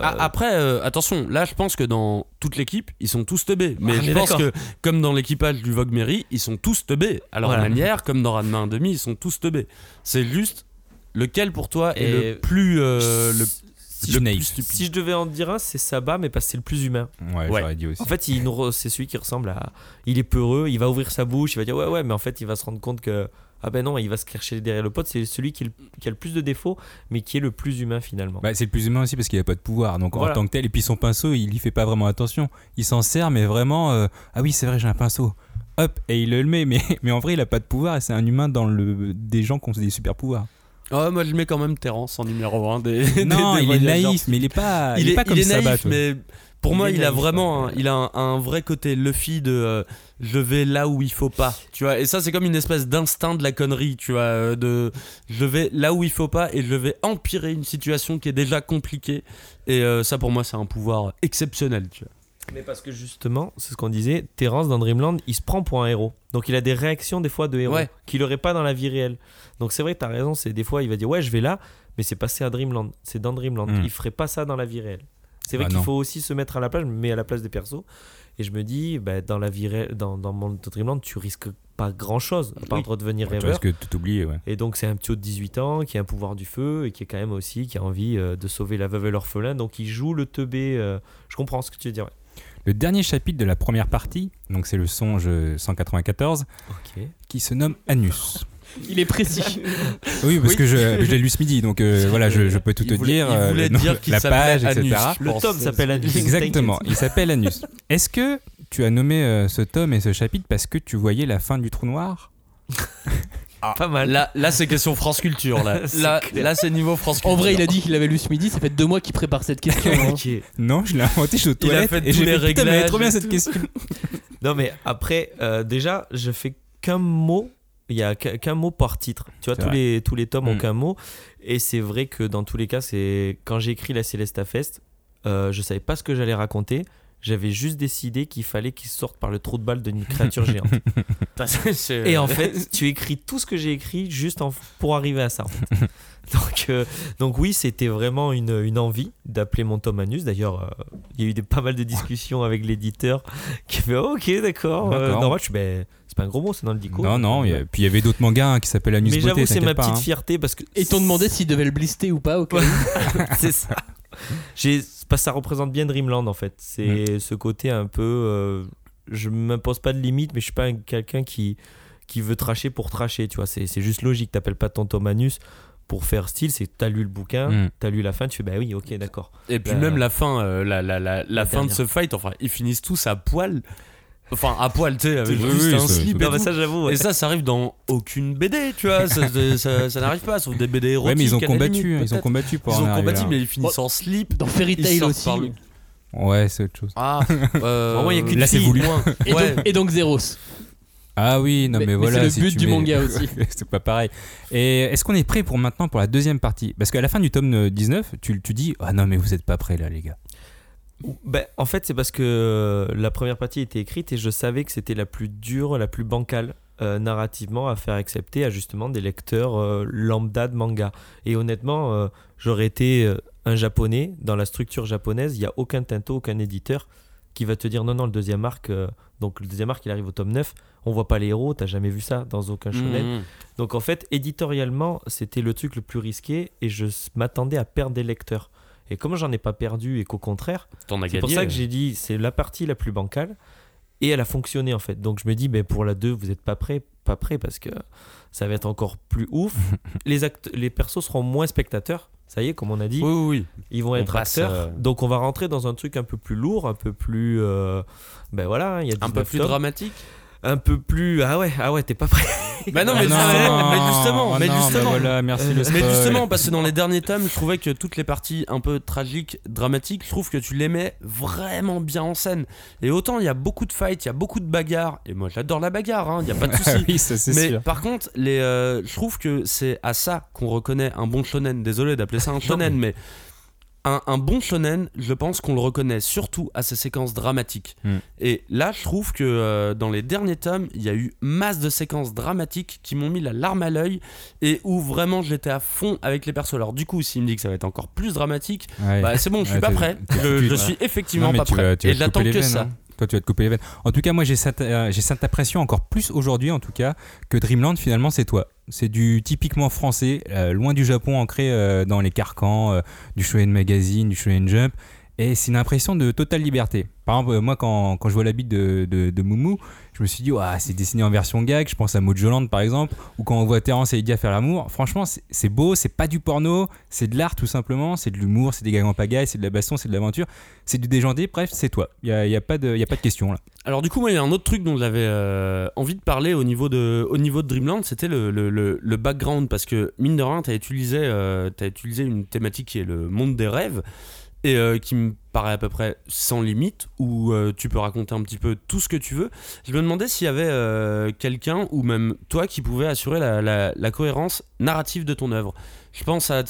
Ah, après, euh, attention, là je pense que dans toute l'équipe, ils sont tous teubés. Mais Ah, je pense que, comme dans l'équipage du Vogue Mary, ils sont tous teubés. À leur Voilà. manière, comme dans Ranma 1,5, ils sont tous teubés. C'est juste lequel pour toi est Et- le plus. euh, le, si, je, plus stupide si je devais en dire un, c'est Saba, mais parce que c'est le plus humain. Ouais, Ouais. j'aurais dit aussi. En fait, il nous re- c'est celui qui ressemble à. Il est peureux, il va ouvrir sa bouche, il va dire ouais, ouais, mais en fait, il va se rendre compte que. Ah ben non, il va se cacher derrière le pote. C'est celui qui, est le- qui a le plus de défauts, mais qui est le plus humain finalement. Bah, c'est le plus humain aussi parce qu'il a pas de pouvoir. Donc Voilà. en tant que tel, et puis son pinceau, il y fait pas vraiment attention. Il s'en sert, mais vraiment, euh, ah oui, c'est vrai, j'ai un pinceau. Hop, et il le met, mais, mais en vrai, il a pas de pouvoir et c'est un humain dans le des gens qui ont des super pouvoirs. Ouais, moi je mets quand même Terence en numéro 1 des. Non, des il est naïf, mais il est pas, il, est, pas il comme est ça. naïf, mais pour Il moi, est il a vraiment, ouais. un, il a un, un vrai côté Luffy de euh, je vais là où il faut pas, tu vois. Et ça, c'est comme une espèce d'instinct de la connerie, tu vois, euh, de je vais là où il faut pas et je vais empirer une situation qui est déjà compliquée. Et euh, ça, pour moi, c'est un pouvoir exceptionnel, tu vois. Mais parce que justement, c'est ce qu'on disait, Terence dans Dreamland, il se prend pour un héros. Donc il a des réactions des fois de héros Ouais. qu'il n'aurait pas dans la vie réelle. Donc c'est vrai, tu as raison, c'est des fois il va dire ouais, je vais là, mais c'est passé à Dreamland, c'est dans Dreamland. Mm. Il ferait pas ça dans la vie réelle. C'est vrai Ah qu'il faut aussi se mettre à la place, mets à la place des persos et je me dis bah, dans la vie dans dans de Dreamland, tu risques pas grand-chose à part Oui. de redevenir Ouais, tu rêveur. risques de ouais. Et donc c'est un petit haut de 18 ans qui a un pouvoir du feu et qui est quand même aussi qui a envie euh, de sauver la veuve et l'orphelin. Donc il joue le teubé. euh, je comprends ce que tu veux dire. ouais. Le dernier chapitre de la première partie, donc c'est le songe 194, Ok. qui se nomme Anus. Il est précis. Oui, parce Oui. que je, je l'ai lu ce midi, donc euh, voilà, je, je peux tout Il te voulait- dire. il euh, voulait le nom- dire qu'il la page, etc. Anus, je Le tome s'appelle Anus. Exactement, il s'appelle Anus. Est-ce que tu as nommé euh, ce tome et ce chapitre parce que tu voyais la fin du trou noir? Pas mal. Là, là c'est question France Culture. Là, C'est là, là, c'est niveau France Culture. En vrai, il a dit qu'il avait lu ce midi. Ça fait deux mois qu'il prépare cette question. hein. Non, je l'ai inventé, je suis aux Il a toilettes fait et tous les fait, trop bien cette question. Non, mais après, euh, déjà, je fais qu'un mot. Il y a qu'un mot par titre. Tu vois, tous vrai. les, tous les tomes ont Mm. qu'un mot. Et c'est vrai que dans tous les cas, c'est quand j'ai écrit la Celesta Fest, euh, je savais pas ce que j'allais raconter. J'avais juste décidé qu'il fallait qu'il sorte par le trou de balle d'une créature géante. Et en fait, tu écris tout ce que j'ai écrit juste en- pour arriver à ça. en fait. donc, euh, donc oui, c'était vraiment une, une envie d'appeler mon tome Anus. D'ailleurs, euh, il y a eu des, pas mal de discussions avec l'éditeur qui fait oh, ok, d'accord. Euh, normal, je suis ben, c'est pas un gros mot, c'est dans le dico. Non, non, a- puis il y avait d'autres mangas hein, qui s'appellent Anus Mais j'avoue, c'est ma pas, petite hein. fierté parce que Et t'ont demandé s'ils devaient le blister ou pas au cas où. c'est ça. J'ai, que ça représente bien Dreamland en fait. C'est ce côté un peu. euh, je m'impose pas de limite, mais je suis pas un- quelqu'un qui, qui veut tracher pour tracher. Tu vois, c'est, c'est juste logique. T'appelles pas ton Tomanus pour faire style. C'est t'as lu le bouquin, Mm. t'as lu la fin, tu fais bah oui, ok, d'accord. Et puis La- même la fin, euh, la, la, la, fin de ce fight, enfin, ils finissent tous à poil. Enfin, à poil, tu sais, avec Oui, juste oui, un slip Non, ça, j'avoue. ouais. Et ça, ça arrive dans aucune BD, tu vois. ça, ça, ça n'arrive pas, sauf des BD érotiques. Ouais, mais ils ont combattu, limite, hein, ils ont combattu pour Ils ont combattu, mais ils finissent en slip. Dans Fairy Tail aussi. Ouais, c'est autre chose. Ah, euh, Vraiment, il y a qu'une Là, c'est voulu. Et, Ouais. donc, et donc Zeros. Ah oui, non mais, Mais- mais voilà. c'est le but du mets- manga aussi. c'est pas pareil. Et est-ce qu'on est prêt pour maintenant pour la deuxième partie? Parce qu'à la fin du tome euh, 19, tu, tu dis ah non mais vous êtes pas prêts là les gars. Ben, en fait, c'est parce que euh, la première partie était écrite et je savais que c'était la plus dure, la plus bancale euh, narrativement à faire accepter à justement des lecteurs euh, lambda de manga. Et honnêtement, euh, j'aurais été un japonais dans la structure japonaise, il n'y a aucun tinto, aucun éditeur qui va te dire non, non, le deuxième arc, donc le deuxième arc il arrive au tome 9, on voit pas les héros, t'as jamais vu ça dans aucun shonen. Mhm. Donc en fait, éditorialement, c'était le truc le plus risqué et je m'attendais à perdre des lecteurs. Et comme j'en ai pas perdu et qu'au contraire, c'est pour ça que j'ai dit c'est la partie la plus bancale et elle a fonctionné en fait. Donc je me dis ben pour la 2 vous êtes pas prêts, pas prêts parce que ça va être encore plus ouf. les actes, les persos seront moins spectateurs. Ça y est, comme on a dit, Oui, oui, oui. ils vont On être passe, acteurs. euh, Donc on va rentrer dans un truc un peu plus lourd, un peu plus euh, ben voilà, il y a Un peu 19 plus dramatique. Un peu plus ah ouais, ah ouais, t'es pas prêt. Bah non, Ah mais, justement, mais justement, ah mais non, justement. voilà, merci le Mais justement, parce que dans les derniers tomes, je trouvais que toutes les parties un peu tragiques, dramatiques, je trouve que tu les mets vraiment bien en scène. Et autant il y a beaucoup de fights, il y a beaucoup de bagarres, et moi j'adore la bagarre, hein, il n'y a pas de Ah souci. oui, ça c'est Mais sûr. par contre, les, euh, je trouve que c'est à ça qu'on reconnaît un bon shonen. Désolé d'appeler ça un shonen, mais un, un bon shonen, je pense qu'on le reconnaît surtout à ses séquences dramatiques. Hmm. Et là, je trouve que euh, dans les derniers tomes, il y a eu masse de séquences dramatiques qui m'ont mis la larme à l'œil et où vraiment j'étais à fond avec les persos. Alors du coup, s'il me dit que ça va être encore plus dramatique, Ouais. bah c'est bon, je suis Ouais, pas t'es Je, suis effectivement Non, pas prêt. vas- et te j'attends que veines, ça. hein. Toi, tu vas te couper les veines. En tout cas, moi, j'ai cette, euh, j'ai cette impression encore plus aujourd'hui, en tout cas, que Dreamland, finalement, c'est toi. C'est du typiquement français, euh, loin du Japon, ancré euh, dans les carcans du Shonen Magazine, du Shonen Jump. Et c'est une impression de totale liberté. Par exemple, euh, moi, quand, quand je vois la bite de, de, de Moumou, je me suis dit, Ouah, c'est dessiné en version gag. Je pense à Mojoland, par exemple, ou quand on voit Terence et Lydia faire l'amour. Franchement, c'est- beau, c'est pas du porno, c'est de l'art tout simplement, c'est de l'humour, c'est des gags en pagaille, c'est de la baston, c'est de l'aventure, c'est du déjanté. Bref, c'est toi. Il n'y a, y a, pas de- a pas de question là. Alors du coup, moi, il y a un autre truc dont j'avais euh, envie de parler au niveau de, au niveau de Dreamland, c'était le, le, le- background, parce que mine de rien, tu as, euh, t'as utilisé une thématique qui est le monde des rêves, et euh, qui me paraît à peu près sans limite, où euh, tu peux raconter un petit peu tout ce que tu veux. Je me demandais s'il y avait euh, quelqu'un, ou même toi, qui pouvait assurer la, cohérence narrative de ton œuvre. Je pense à,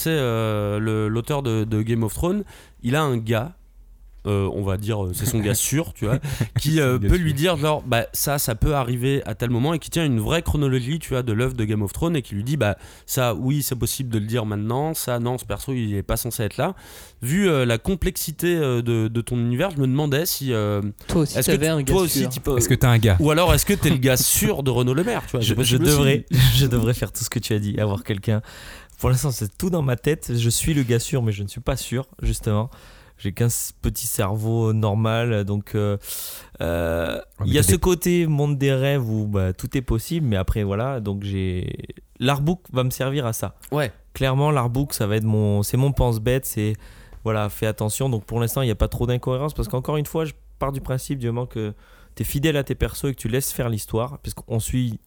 l'auteur de, de Game of Thrones, il a un gars, euh, on va dire, euh, c'est son gars sûr, tu vois, qui euh, peut sûr. lui dire genre bah ça ça peut arriver à tel moment et qui tient une vraie chronologie tu vois de l'œuvre de Game of Thrones et qui lui dit bah ça oui c'est possible de le dire maintenant ça non ce perso il est pas censé être là vu euh, la complexité euh, de, de ton univers je me demandais si euh, Toi aussi, est-ce que t'avais un gars toi aussi Est-ce que t'as un gars? ou alors est-ce que t'es le gars sûr de Renaud Le Maire tu vois je, je devrais, je devrais faire tout ce que tu as dit, avoir quelqu'un. Pour l'instant, c'est tout dans ma tête. Je suis le gars sûr, mais je ne suis pas sûr, justement. J'ai qu'un petit cerveau normal, donc euh, euh, Ouais, mais il y a ce des- côté monde des rêves où bah, tout est possible, mais après voilà, donc j'ai l'artbook va me servir à ça. ouais Clairement, l'artbook, ça va être mon, c'est mon pense-bête, c'est voilà, fais attention. Donc pour l'instant, il n'y a pas trop d'incohérence parce qu'encore une fois, je pars du principe du moment que tu es fidèle à tes persos et que tu laisses faire l'histoire, parce qu'on suit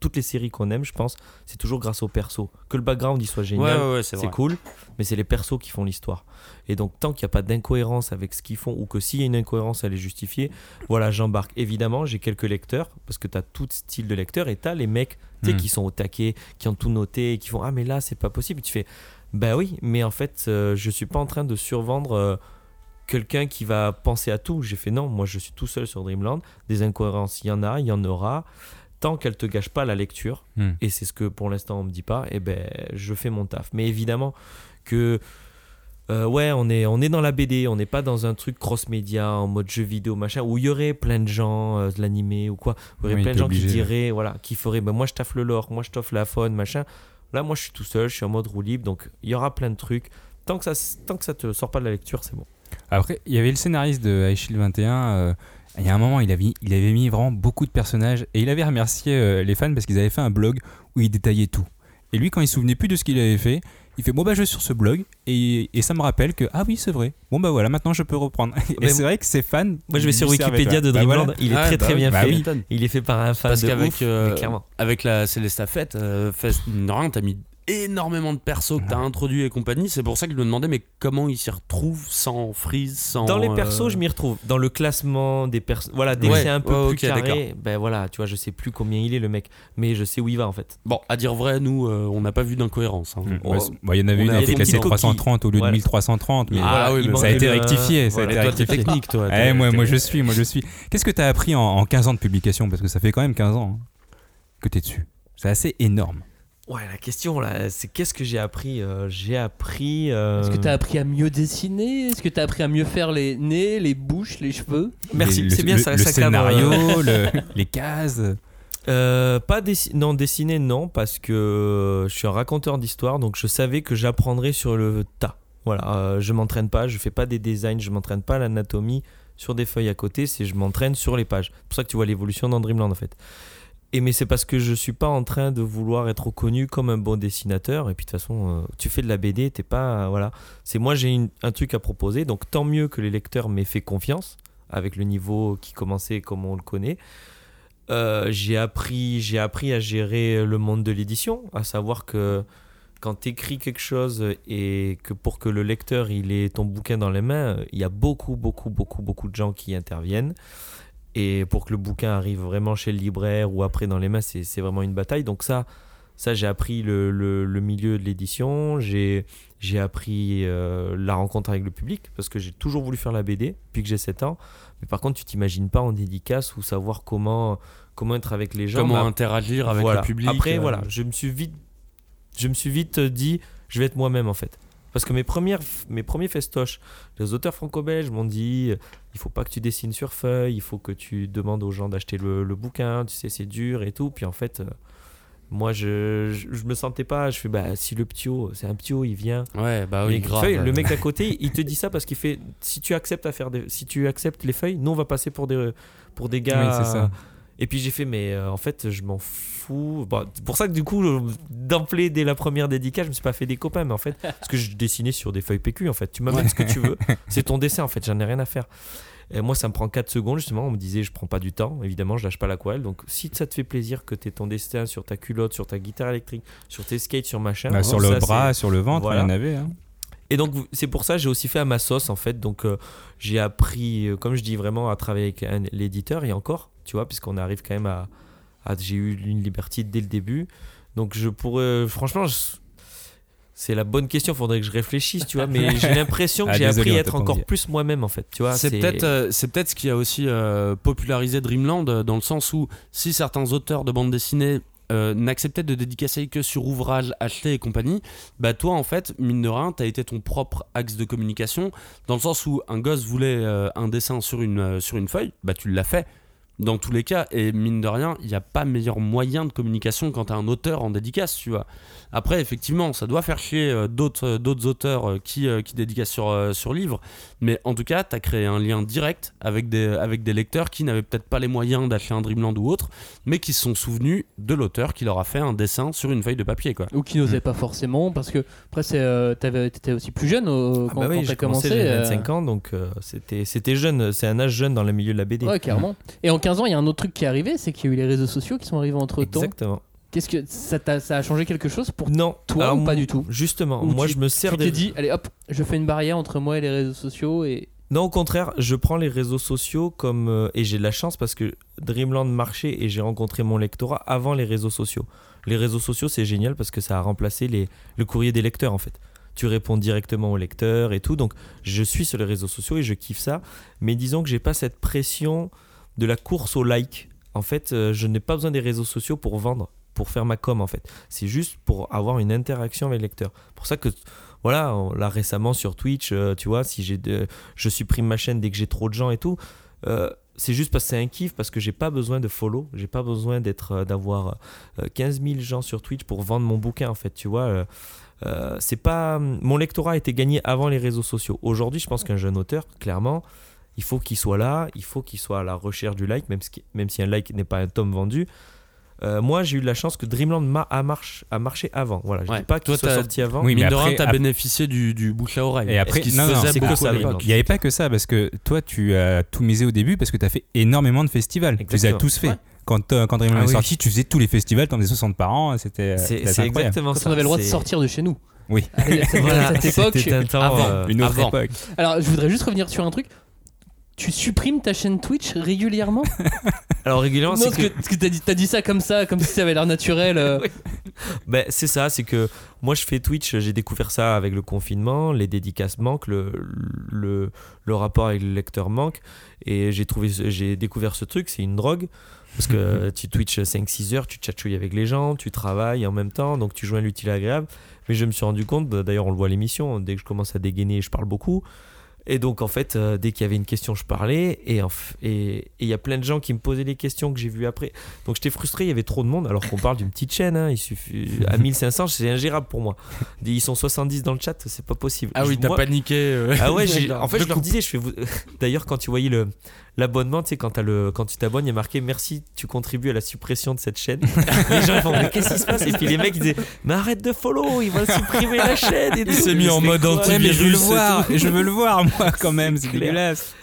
toutes les séries qu'on aime, je pense, c'est toujours grâce au perso. Que le background il soit génial, ouais, ouais, c'est cool, mais c'est les persos qui font l'histoire. Et donc, tant qu'il n'y a pas d'incohérence avec ce qu'ils font, ou que s'il y a une incohérence, elle est justifiée, voilà, j'embarque. Évidemment, j'ai quelques lecteurs, parce que tu as tout style de lecteur, et tu as les mecs tu sais, Mm. qui sont au taquet, qui ont tout noté, qui font Ah, mais là, c'est pas possible. Tu fais Bah oui, mais en fait, euh, je suis pas en train de survendre. euh, quelqu'un qui va penser à tout. J'ai fait non, moi je suis tout seul sur Dreamland. Des incohérences, il y en a, il y en aura. Tant qu'elle te gâche pas la lecture, Hmm. et c'est ce que pour l'instant on me dit pas, et ben je fais mon taf. Mais évidemment que euh, ouais, on est, on est dans la BD, on n'est pas dans un truc cross-média en mode jeu vidéo machin où il y aurait plein de gens euh, de l'animé ou quoi, où il y aurait Oui, plein de gens qui diraient voilà, qui feraient ben moi je taffe le lore, moi je taffe la faune machin. Là moi je suis tout seul, je suis en mode roue libre, donc il y aura plein de trucs. Tant que ça, tant que ça te sort pas de la lecture, c'est bon. Après, il y avait le scénariste de High Shield 21. euh, il y a un moment, il avait, il avait mis vraiment beaucoup de personnages et il avait remercié euh, les fans parce qu'ils avaient fait un blog où il détaillait tout. Et lui, quand il se souvenait plus de ce qu'il avait fait, il fait Bon, bah, je vais sur ce blog et, et ça me rappelle que, ah oui, c'est vrai. Bon, bah voilà, maintenant je peux reprendre. Et c'est vrai que ces fans. Moi je vais sur Wikipédia de Bah, Dreamland, voilà. il est Ouais, très bah très oui, bien bah fait. oui. Il est fait par un fan Parce de qu'avec ouf, euh, avec la Célesta Fête, euh, Fest- t'as mis énormément de persos que t'as introduits et compagnie. C'est pour ça que je me demandais, mais comment ils s'y retrouvent sans freeze, sans. Dans les euh, persos, je m'y retrouve. Dans le classement des persos. Voilà, dès Ouais, que c'est un peu ouais, plus ok, d'accord. carré, ben voilà, tu vois, je sais plus combien il est le mec, mais je sais où il va en fait. Bon, à dire vrai, nous, euh, on n'a pas vu d'incohérence. hein. Mm. Oh. Bon, il y en avait On une a qui était classée coquilles. 330 au lieu Voilà. de 1330. Mais Ah voilà, oui, il mais manque ça a été le- rectifié. Ça a voilà. été toi, t'es rectifié. technique, toi. Eh, moi, moi je suis, moi je suis. Qu'est-ce que tu as appris en, en 15 ans de publication? Parce que ça fait quand même 15 ans hein, que tu es dessus. C'est assez énorme. Ouais, la question là, c'est qu'est-ce que j'ai appris Euh, J'ai appris. euh, Est-ce que t'as appris à mieux dessiner? Est-ce que t'as appris à mieux faire les nez, les bouches, les cheveux? Merci, Le- c'est bien le- ça. Le ça euh, scénario, le- les cases. Euh, pas dessi- non dessiner non parce que je suis un raconteur d'histoire donc je savais que j'apprendrais sur le tas. Voilà, euh, je m'entraîne pas, je fais pas des designs, je m'entraîne pas à l'anatomie sur des feuilles à côté, c'est je m'entraîne sur les pages. C'est pour ça que tu vois l'évolution dans Dreamland en fait. Et mais c'est parce que je suis pas en train de vouloir être reconnu comme un bon dessinateur et puis de toute façon euh, tu fais de la BD, t'es pas euh, voilà, c'est moi j'ai un truc à proposer donc tant mieux que les lecteurs m'aient fait confiance avec le niveau qui commençait comme on le connaît. Euh, j'ai appris, j'ai appris à gérer le monde de l'édition, à savoir que quand tu écris quelque chose et que pour que le lecteur il ait ton bouquin dans les mains, il y a beaucoup, beaucoup, beaucoup, beaucoup de gens qui interviennent. Et pour que le bouquin arrive vraiment chez le libraire ou après dans les mains, c'est vraiment une bataille. Donc ça, ça j'ai appris le, le- le milieu de l'édition, j'ai j'ai appris euh, la rencontre avec le public, parce que j'ai toujours voulu faire la BD, depuis que j'ai 7 ans. Mais par contre, tu t'imagines pas en dédicace ou savoir comment, comment être avec les gens. Comment Bah, interagir avec voilà. le public. Après, euh, voilà, je me suis vite, je me suis vite dit, je vais être moi-même en fait. Parce que mes, premières, mes premiers festoches, les auteurs franco-belges m'ont dit, euh, il faut pas que tu dessines sur feuille, il faut que tu demandes aux gens d'acheter le, le bouquin, tu sais, c'est dur et tout. Puis en fait, euh, moi, je, je, je me sentais pas, je fais, bah, si le ptio, c'est un ptio, il vient, Ouais, bah oui, les grave. feuilles, le mec d'à côté, il te dit ça parce qu'il fait si tu acceptes à faire des, si tu acceptes les feuilles, nous on va passer pour des pour des gars. Oui, c'est ça. Et puis j'ai fait mais euh, en fait je m'en fous. Bon, c'est pour ça que du coup euh, d'emblée dès la première dédicace, je me suis pas fait des copains mais en fait parce que je dessinais sur des feuilles PQ en fait. Tu m'amènes ce que tu veux, c'est ton dessin en fait, j'en ai rien à faire. Et moi, ça me prend 4 secondes, justement. On me disait, je prends pas du temps. Évidemment, je lâche pas l'aquarelle. Donc, si ça te fait plaisir que tu ton dessin sur ta culotte, sur ta guitare électrique, sur tes skates, sur machin. Bah, sur ça, le bras, sur le ventre, Voilà. il y en avait. hein. et donc c'est pour ça que j'ai aussi fait à ma sauce en fait. Donc euh, j'ai appris, euh, comme je dis vraiment, à travailler avec l'éditeur et encore, tu vois, puisqu'on arrive quand même à, à- j'ai eu une liberté dès le début. Donc je pourrais, franchement, je- c'est la bonne question. Faudrait que je réfléchisse, tu vois. Mais j'ai l'impression que Ah, j'ai désolé, appris à être encore plus moi-même en fait. Tu vois, C'est peut-être euh, c'est peut-être ce qui a aussi euh, popularisé Dreamland euh, dans le sens où si certains auteurs de bande dessinée euh, n'acceptaient de dédicacer que sur ouvrage acheté et compagnie, bah toi en fait mine de rien t'as été ton propre axe de communication dans le sens où un gosse voulait un dessin sur une sur une feuille, bah tu l'as fait dans tous les cas et mine de rien il n'y a pas meilleur moyen de communication quand t'as un auteur en dédicace tu vois après effectivement ça doit faire chier euh, d'autres euh, d'autres auteurs euh, qui qui dédicacent sur sur livre mais en tout cas, tu as créé un lien direct avec des, avec des lecteurs qui n'avaient peut-être pas les moyens d'acheter un Dreamland ou autre, mais qui se sont souvenus de l'auteur qui leur a fait un dessin sur une feuille de papier. Quoi. Ou qui n'osaient pas forcément parce que après euh, t'avais- t'étais aussi plus jeune au- Ah quand, bah oui, quand commencé, commencé. j'avais euh, 25 ans, donc euh, c'était c'était jeune. C'est un âge jeune dans le milieu de la BD. Ouais, clairement. Et en 15 ans, il y a un autre truc qui est arrivé, c'est qu'il y a eu les réseaux sociaux qui sont arrivés entre temps. Exactement. Qu'est-ce que ça, t'a- ça a changé quelque chose pour Non, toi ou pas du tout? Justement, Ou moi tu- je me sers Tu des. t'es dit, allez hop, je fais une barrière entre moi et les réseaux sociaux et. Non, au contraire, je prends les réseaux sociaux comme. euh, et j'ai de la chance parce que Dreamland marchait et j'ai rencontré mon lectorat avant les réseaux sociaux. Les réseaux sociaux, c'est génial parce que ça a remplacé les, le courrier des lecteurs en fait. Tu réponds directement aux lecteurs et tout. Donc, je suis sur les réseaux sociaux et je kiffe ça. Mais disons que j'ai pas cette pression de la course au like. En fait, euh, je n'ai pas besoin des réseaux sociaux pour vendre, pour faire ma com en fait. C'est juste pour avoir une interaction avec les lecteurs. Pour ça que, voilà, là récemment sur Twitch, euh, tu vois, si j'ai je supprime ma chaîne dès que j'ai trop de gens et tout. euh, c'est juste parce que c'est un kiff, parce que j'ai pas besoin de follow, j'ai pas besoin d'être, d'avoir euh, 15 000 gens sur Twitch pour vendre mon bouquin en fait, tu vois. c'est pas mon lectorat a été gagné avant les réseaux sociaux. Aujourd'hui, je pense qu'un jeune auteur, clairement, il faut qu'il soit là, il faut qu'il soit à la recherche du like, même si, même si un like n'est pas un tome vendu. Euh, moi, j'ai eu de la chance que Dreamland ma- a, marche, a marché avant. Voilà, je Ouais. dis pas qu'il Toi, soit sorti avant. Oui, mais Mine de t'as bénéficié du, du bouche à oreille. Et après, non, non, c'est que ça. Il n'y avait pas que ça, parce que toi, tu as tout misé au début parce que tu as fait énormément de festivals. Tu les as Exactement. tous faits. Ouais. Quand, euh, quand Dreamland Ah est oui. sorti, tu faisais tous les festivals, t'en faisais 60 par an, c'était euh, C'est exactement ça. on avait le droit de sortir de chez nous. Oui. À cette, Voilà, à cette époque. un temps, avant. euh, Une autre Avant. époque. Alors, je voudrais juste revenir sur un truc. Tu supprimes ta chaîne Twitch régulièrement? Alors régulièrement, c'est que, que t'as dit, t'as dit ça comme ça, comme si ça avait l'air naturel. euh. Oui. Ben, c'est ça, c'est que moi je fais Twitch, j'ai découvert ça avec le confinement, les dédicaces manquent, le, le, le rapport avec le lecteur manque, et j'ai trouvé, j'ai découvert ce truc, c'est une drogue, parce que tu Twitch 5-6 heures, tu chatchouilles avec les gens, tu travailles en même temps, donc tu joins l'utile à l'agréable, mais je me suis rendu compte, d'ailleurs on le voit à l'émission, dès que je commence à dégainer, je parle beaucoup, et donc en fait, euh, dès qu'il y avait une question, je parlais, et il y a plein de gens qui me posaient des questions que j'ai vues après. Donc j'étais frustré, il y avait trop de monde, alors qu'on parle d'une petite chaîne, hein, il suffit, à 1500, c'est ingérable pour moi. Ils sont 70 dans le chat, c'est pas possible. Ah oui, t'as paniqué. euh. Ah ouais, en fait, Je je leur disais, je fais. D'ailleurs, quand tu voyais le l'abonnement, tu sais, quand, t'as le... quand tu t'abonnes, il y a marqué merci, tu contribues à la suppression de cette chaîne. les gens ils font, mais qu'est-ce qui se passe? Et puis les mecs ils disaient, mais arrête de follow, ils vont supprimer la chaîne. Et Il s'est mis en mode quoi? anti- Ouais, mais je veux le Virus et voir, je veux le voir moi quand même, c'est clair. dégueulasse.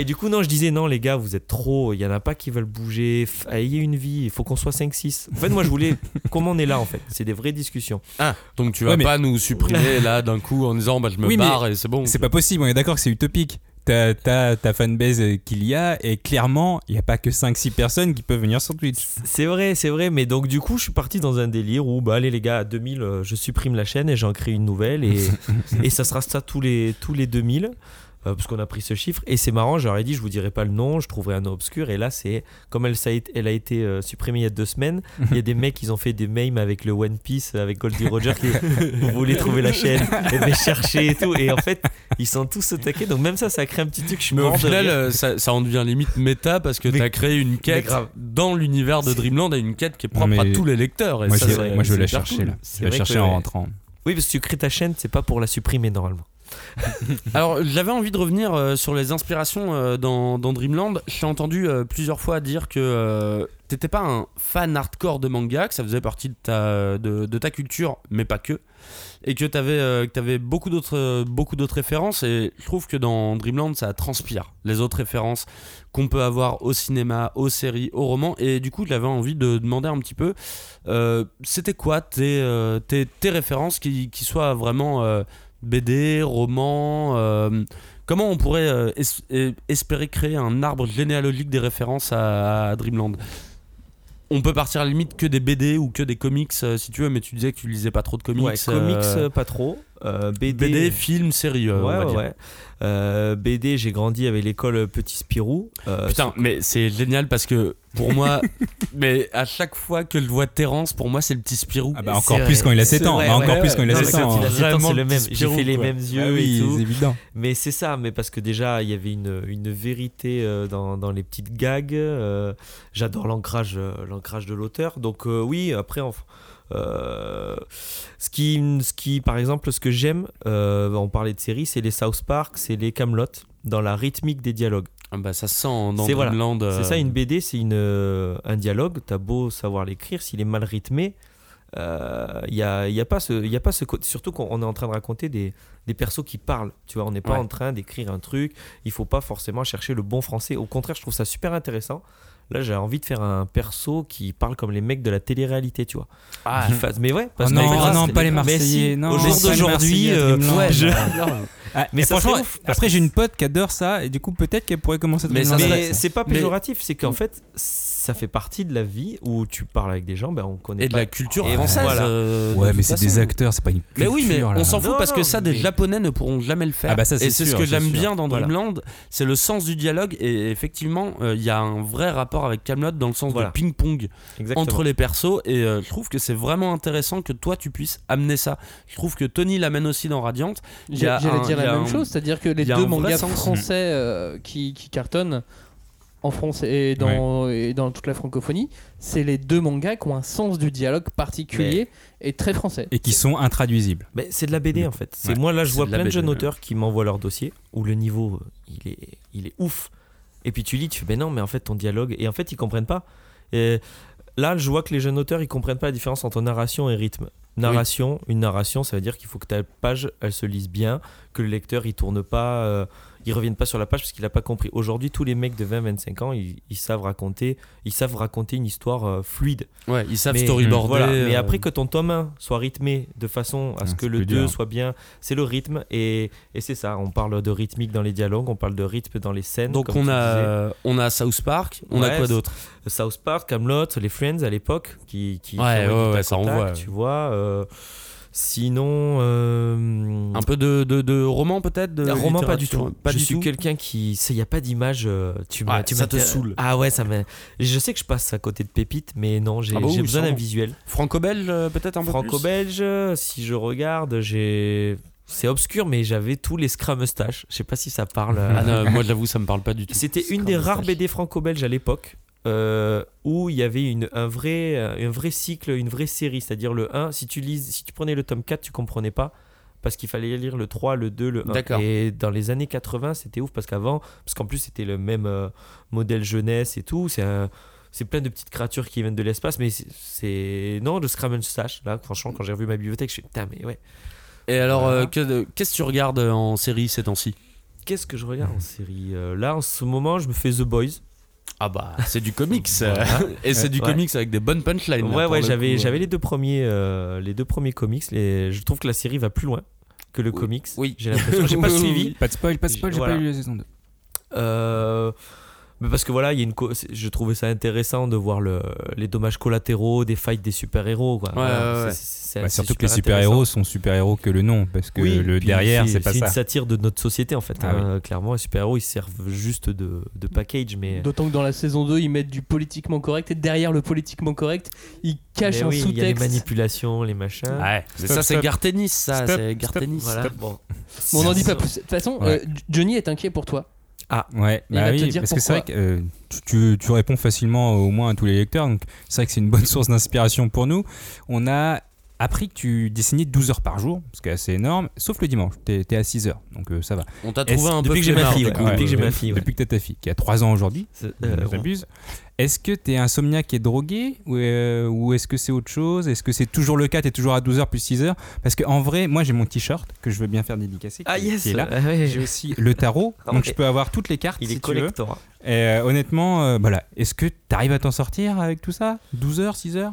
Et du coup, non, je disais, non, les gars, vous êtes trop. Il y en a pas qui veulent bouger. Ayez une vie. Il faut qu'on soit 5-6. En fait, moi, je voulais. Comment on est là, en fait C'est des vraies discussions. Ah, donc tu vas Ouais, mais- pas nous supprimer là d'un coup en disant bah je me Oui, mais barre et c'est bon. C'est pas possible, on est d'accord que c'est utopique. T'as t'as ta fanbase qu'il y a, et clairement, il n'y a pas que 5-6 personnes qui peuvent venir sur Twitch. C'est vrai, c'est vrai. Mais donc, du coup, je suis parti dans un délire où, bah, allez, les gars, à 2000, euh, je supprime la chaîne et j'en crée une nouvelle. Et, et ça sera ça tous les, tous les 2000. Euh, parce qu'on a pris ce chiffre et c'est marrant, j'aurais dit je vous dirai pas le nom, je trouverai un nom obscur et là c'est comme elle, ça a été, elle a été euh, supprimée il y a deux semaines, il y a des mecs qui ont fait des memes avec le One Piece avec Goldie Roger qui vous voulez trouver la chaîne et les chercher et tout et en fait ils sont tous attaqués donc même ça ça crée un petit truc je suis Mais au final, euh, ça, ça en devient limite méta parce que Mais- t'as créé une quête grave. dans l'univers de Dreamland et une quête qui est propre à mais- tous les lecteurs. Et Moi, ça, moi, je vais la chercher cool. là. Je vais la chercher que, en rentrant. oui parce que tu crées ta chaîne c'est pas pour la supprimer normalement Alors, j'avais envie de revenir euh, sur les inspirations euh, dans, dans Dreamland. J'ai entendu euh, plusieurs fois dire que t'étais pas un fan hardcore de manga, que ça faisait partie de ta, culture, mais pas que. Et que t'avais beaucoup d'autres beaucoup d'autres références. Et je trouve que dans Dreamland, ça transpire les autres références qu'on peut avoir au cinéma, aux séries, aux romans. Et du coup, j'avais envie de demander un petit peu, c'était quoi tes, tes, références qui, soient vraiment BD, romans euh, Comment on pourrait euh, es- eh, espérer créer un arbre généalogique des références à, à Dreamland? On peut partir à la limite que des BD ou que des comics euh, si tu veux, mais tu disais que tu lisais pas trop de comics. ouais comics euh, euh, pas trop euh, BD, BD, films, séries. euh, on ouais, va ouais, dire. Euh, BD, j'ai grandi avec l'école Petit Spirou. Euh, Putain, mais c'est génial parce que pour moi, mais à chaque fois que je vois Terrence, pour moi c'est le petit Spirou. Ah bah C'est encore vrai, plus quand il a 7 c'est ans. vrai, Bah, encore ouais, plus quand il a non, 7 mais ans. a hein. 7 ans, Vraiment c'est le même. J'ai fait les mêmes Ah yeux oui, et tout. c'est évident. Mais c'est ça, mais parce que déjà, il y avait une, une vérité euh, dans, dans les petites gags. euh, J'adore l'ancrage euh, l'ancrage de l'auteur. Donc euh, oui, après, enfin, euh, ce, qui, ce qui, par exemple, ce que j'aime, euh, on parlait de séries, c'est les South Park, c'est les Camelot, dans la rythmique des dialogues. Ah bah ça sent dans C'est voilà. Euh, C'est ça, une BD, c'est euh, un dialogue. T'as beau savoir l'écrire, s'il est mal rythmé, il n'y a, y a pas ce, y a pas ce côté. Surtout qu'on est en train de raconter des, des persos qui parlent. Tu vois, on n'est pas Ouais. en train d'écrire un truc. Il faut pas forcément chercher le bon français. Au contraire, je trouve ça super intéressant. Là, j'ai envie de faire un perso qui parle comme les mecs de la télé-réalité, tu vois. Ah, Qui fasse- Mais ouais, Oh parce que non, non, pas les Marseillais. si, non, au jour d'aujourd'hui, euh, ouais, je- Ah, Mais franchement, après j'ai une pote qui adore ça et du coup peut-être qu'elle pourrait commencer à Mais Mais c'est pas péjoratif, c'est qu'en fait, ça fait partie de la vie où tu parles avec des gens, ben on connaît Et de pas. la culture Et française. voilà. euh, Ouais, mais c'est des acteurs, c'est pas une Mais culture. oui, mais là. on s'en fout Non, parce que ça, des mais- Japonais ne pourront jamais le faire. Ah bah ça, c'est et c'est ce que j'aime bien dans Voilà. Dreamland, c'est le sens du dialogue. Et effectivement, euh, il y a un vrai rapport avec Camelot dans le sens Voilà. de ping-pong Exactement. entre les persos. Et euh, je trouve que c'est vraiment intéressant que toi tu puisses amener ça. Je trouve que Tony l'amène aussi dans Radiant. Il y a J'allais dire la même chose, c'est-à-dire que les deux mangas français qui cartonnent en France et dans, et dans toute la francophonie, c'est les deux mangas qui ont un sens du dialogue particulier et très français. Et qui sont intraduisibles. Mais c'est de la BD en fait. C'est Ouais, moi là je vois de plein de BD, jeunes ouais. auteurs qui m'envoient leur dossier où le niveau euh, il est il est ouf. Et puis tu lis tu fais ben non mais en fait ton dialogue et en fait ils comprennent pas. Et là je vois que les jeunes auteurs ils comprennent pas la différence entre narration et rythme. Narration, une narration ça veut dire qu'il faut que ta page elle se lise bien, que le lecteur il tourne pas euh, il revienne pas sur la page parce qu'il a pas compris. Aujourd'hui tous les mecs de 20 25 ans ils, ils savent raconter ils savent raconter une histoire euh, fluide. Ouais, ils savent Mais- storyboarder. Voilà, mais euh, après que ton tome 1 soit rythmé de façon à ce Ah, que le plus 2 dur. soit bien, c'est le rythme et, et c'est ça. On parle de rythmique dans les dialogues, on parle de rythme dans les scènes. Donc comme on tu a, on a South Park, on a quoi d'autre? South Park, Camelot, les Friends à l'époque qui, qui Ouais, qui ça tac, envoie. Tu vois. euh, sinon, euh, Un peu de, de, de roman peut-être de roman pas du tout. Pas je du suis quelqu'un qui, il y a pas d'image. euh, tu ça te saoule. Ah ouais, ça. Je sais que je passe à côté de pépites, mais non, j'ai Ah bah oui, besoin d'un visuel. Franco-belge euh, peut-être un peu Franco-belge, si je regarde, j'ai. C'est obscur, mais j'avais tous les Scrum Mustache. Je sais pas si ça parle. Ah non, moi j'avoue ça me parle pas du tout. C'était une des rares. BD franco-belges à l'époque euh, où il y avait une, un, vrai, un vrai cycle, une vraie série. C'est-à-dire le 1, si tu, lis, si tu prenais le tome 4, tu comprenais pas. Parce qu'il fallait lire le 3, le 2, le 1. D'accord. Et dans les années 80, c'était ouf parce qu'avant, parce qu'en plus c'était le même euh, modèle jeunesse et tout. C'est un- c'est plein de petites créatures qui viennent de l'espace, mais c'est-. Non, le Scrum Mustache, là, franchement, quand j'ai revu ma bibliothèque, je suis putain, mais ouais. Et alors, euh, qu'est-ce que tu regardes en série ces temps-ci? Qu'est-ce que je regarde en série? Euh, Là, en ce moment, je me fais The Boys. Ah bah, c'est du comics. Voilà. Et c'est du Ouais. comics avec des bonnes punchlines. Ouais, pour ouais, le j'avais, coup, j'avais les deux premiers, euh, les deux premiers comics. Les... Je trouve que la série va plus loin que le Oui. comics. Oui. J'ai l'impression. J'ai pas suivi. Pas de spoil, pas de spoil, j'ai Voilà. pas lu la saison 2. Euh, mais parce que voilà, il y a une co- c'est- je trouvais ça intéressant de voir le... les dommages collatéraux des fights des super-héros. Quoi. Ouais, Voilà, ouais, ouais. c'est- c'est- Bah, c'est surtout que les super super-héros sont super-héros que le nom, parce que Oui, le derrière, c'est pas C'est ça. une satire de notre société en fait. Ah hein. Clairement, les super-héros ils servent juste de, de package, mais. D'autant que dans la saison 2, ils mettent du politiquement correct et derrière le politiquement correct, ils cachent Mais un oui, il y a les sous-texte. manipulations, les machins. Ouais, mais Stop, ça c'est. Gartenis, ça, Stop, c'est Gartenis. Voilà. Bon. Bon, on n'en dit pas plus. De toute façon, euh, Johnny est inquiet pour toi. Ouais, il bah oui, parce que c'est vrai que euh, tu, tu- tu réponds facilement au moins à tous les lecteurs, donc c'est vrai que c'est une bonne source d'inspiration pour nous. On a appris que tu dessinais 12 heures par jour, ce qui est assez énorme, sauf le dimanche, t'es es à 6 heures, donc euh, ça va. On t'a trouvé un peu depuis que j'ai ma fille, ouais. Depuis que j'ai ma fille, ouais. Depuis que t'as ta fille, qui a 3 ans aujourd'hui, euh, j'abuse. Est-ce que t'es insomniaque et drogué ou, euh, ou est-ce que c'est autre chose? Est-ce que c'est toujours le cas T'es toujours à 12 heures plus 6 heures? Parce qu'en vrai, moi j'ai mon t-shirt que je veux bien faire dédicacer. Ah qui- yes qui est là. Ah. J'ai aussi le tarot, Ah donc je peux avoir toutes les cartes Il si est collector. Et euh, honnêtement, voilà. Est-ce que tu arrives à t'en sortir avec tout ça? 12 heures, 6 heures?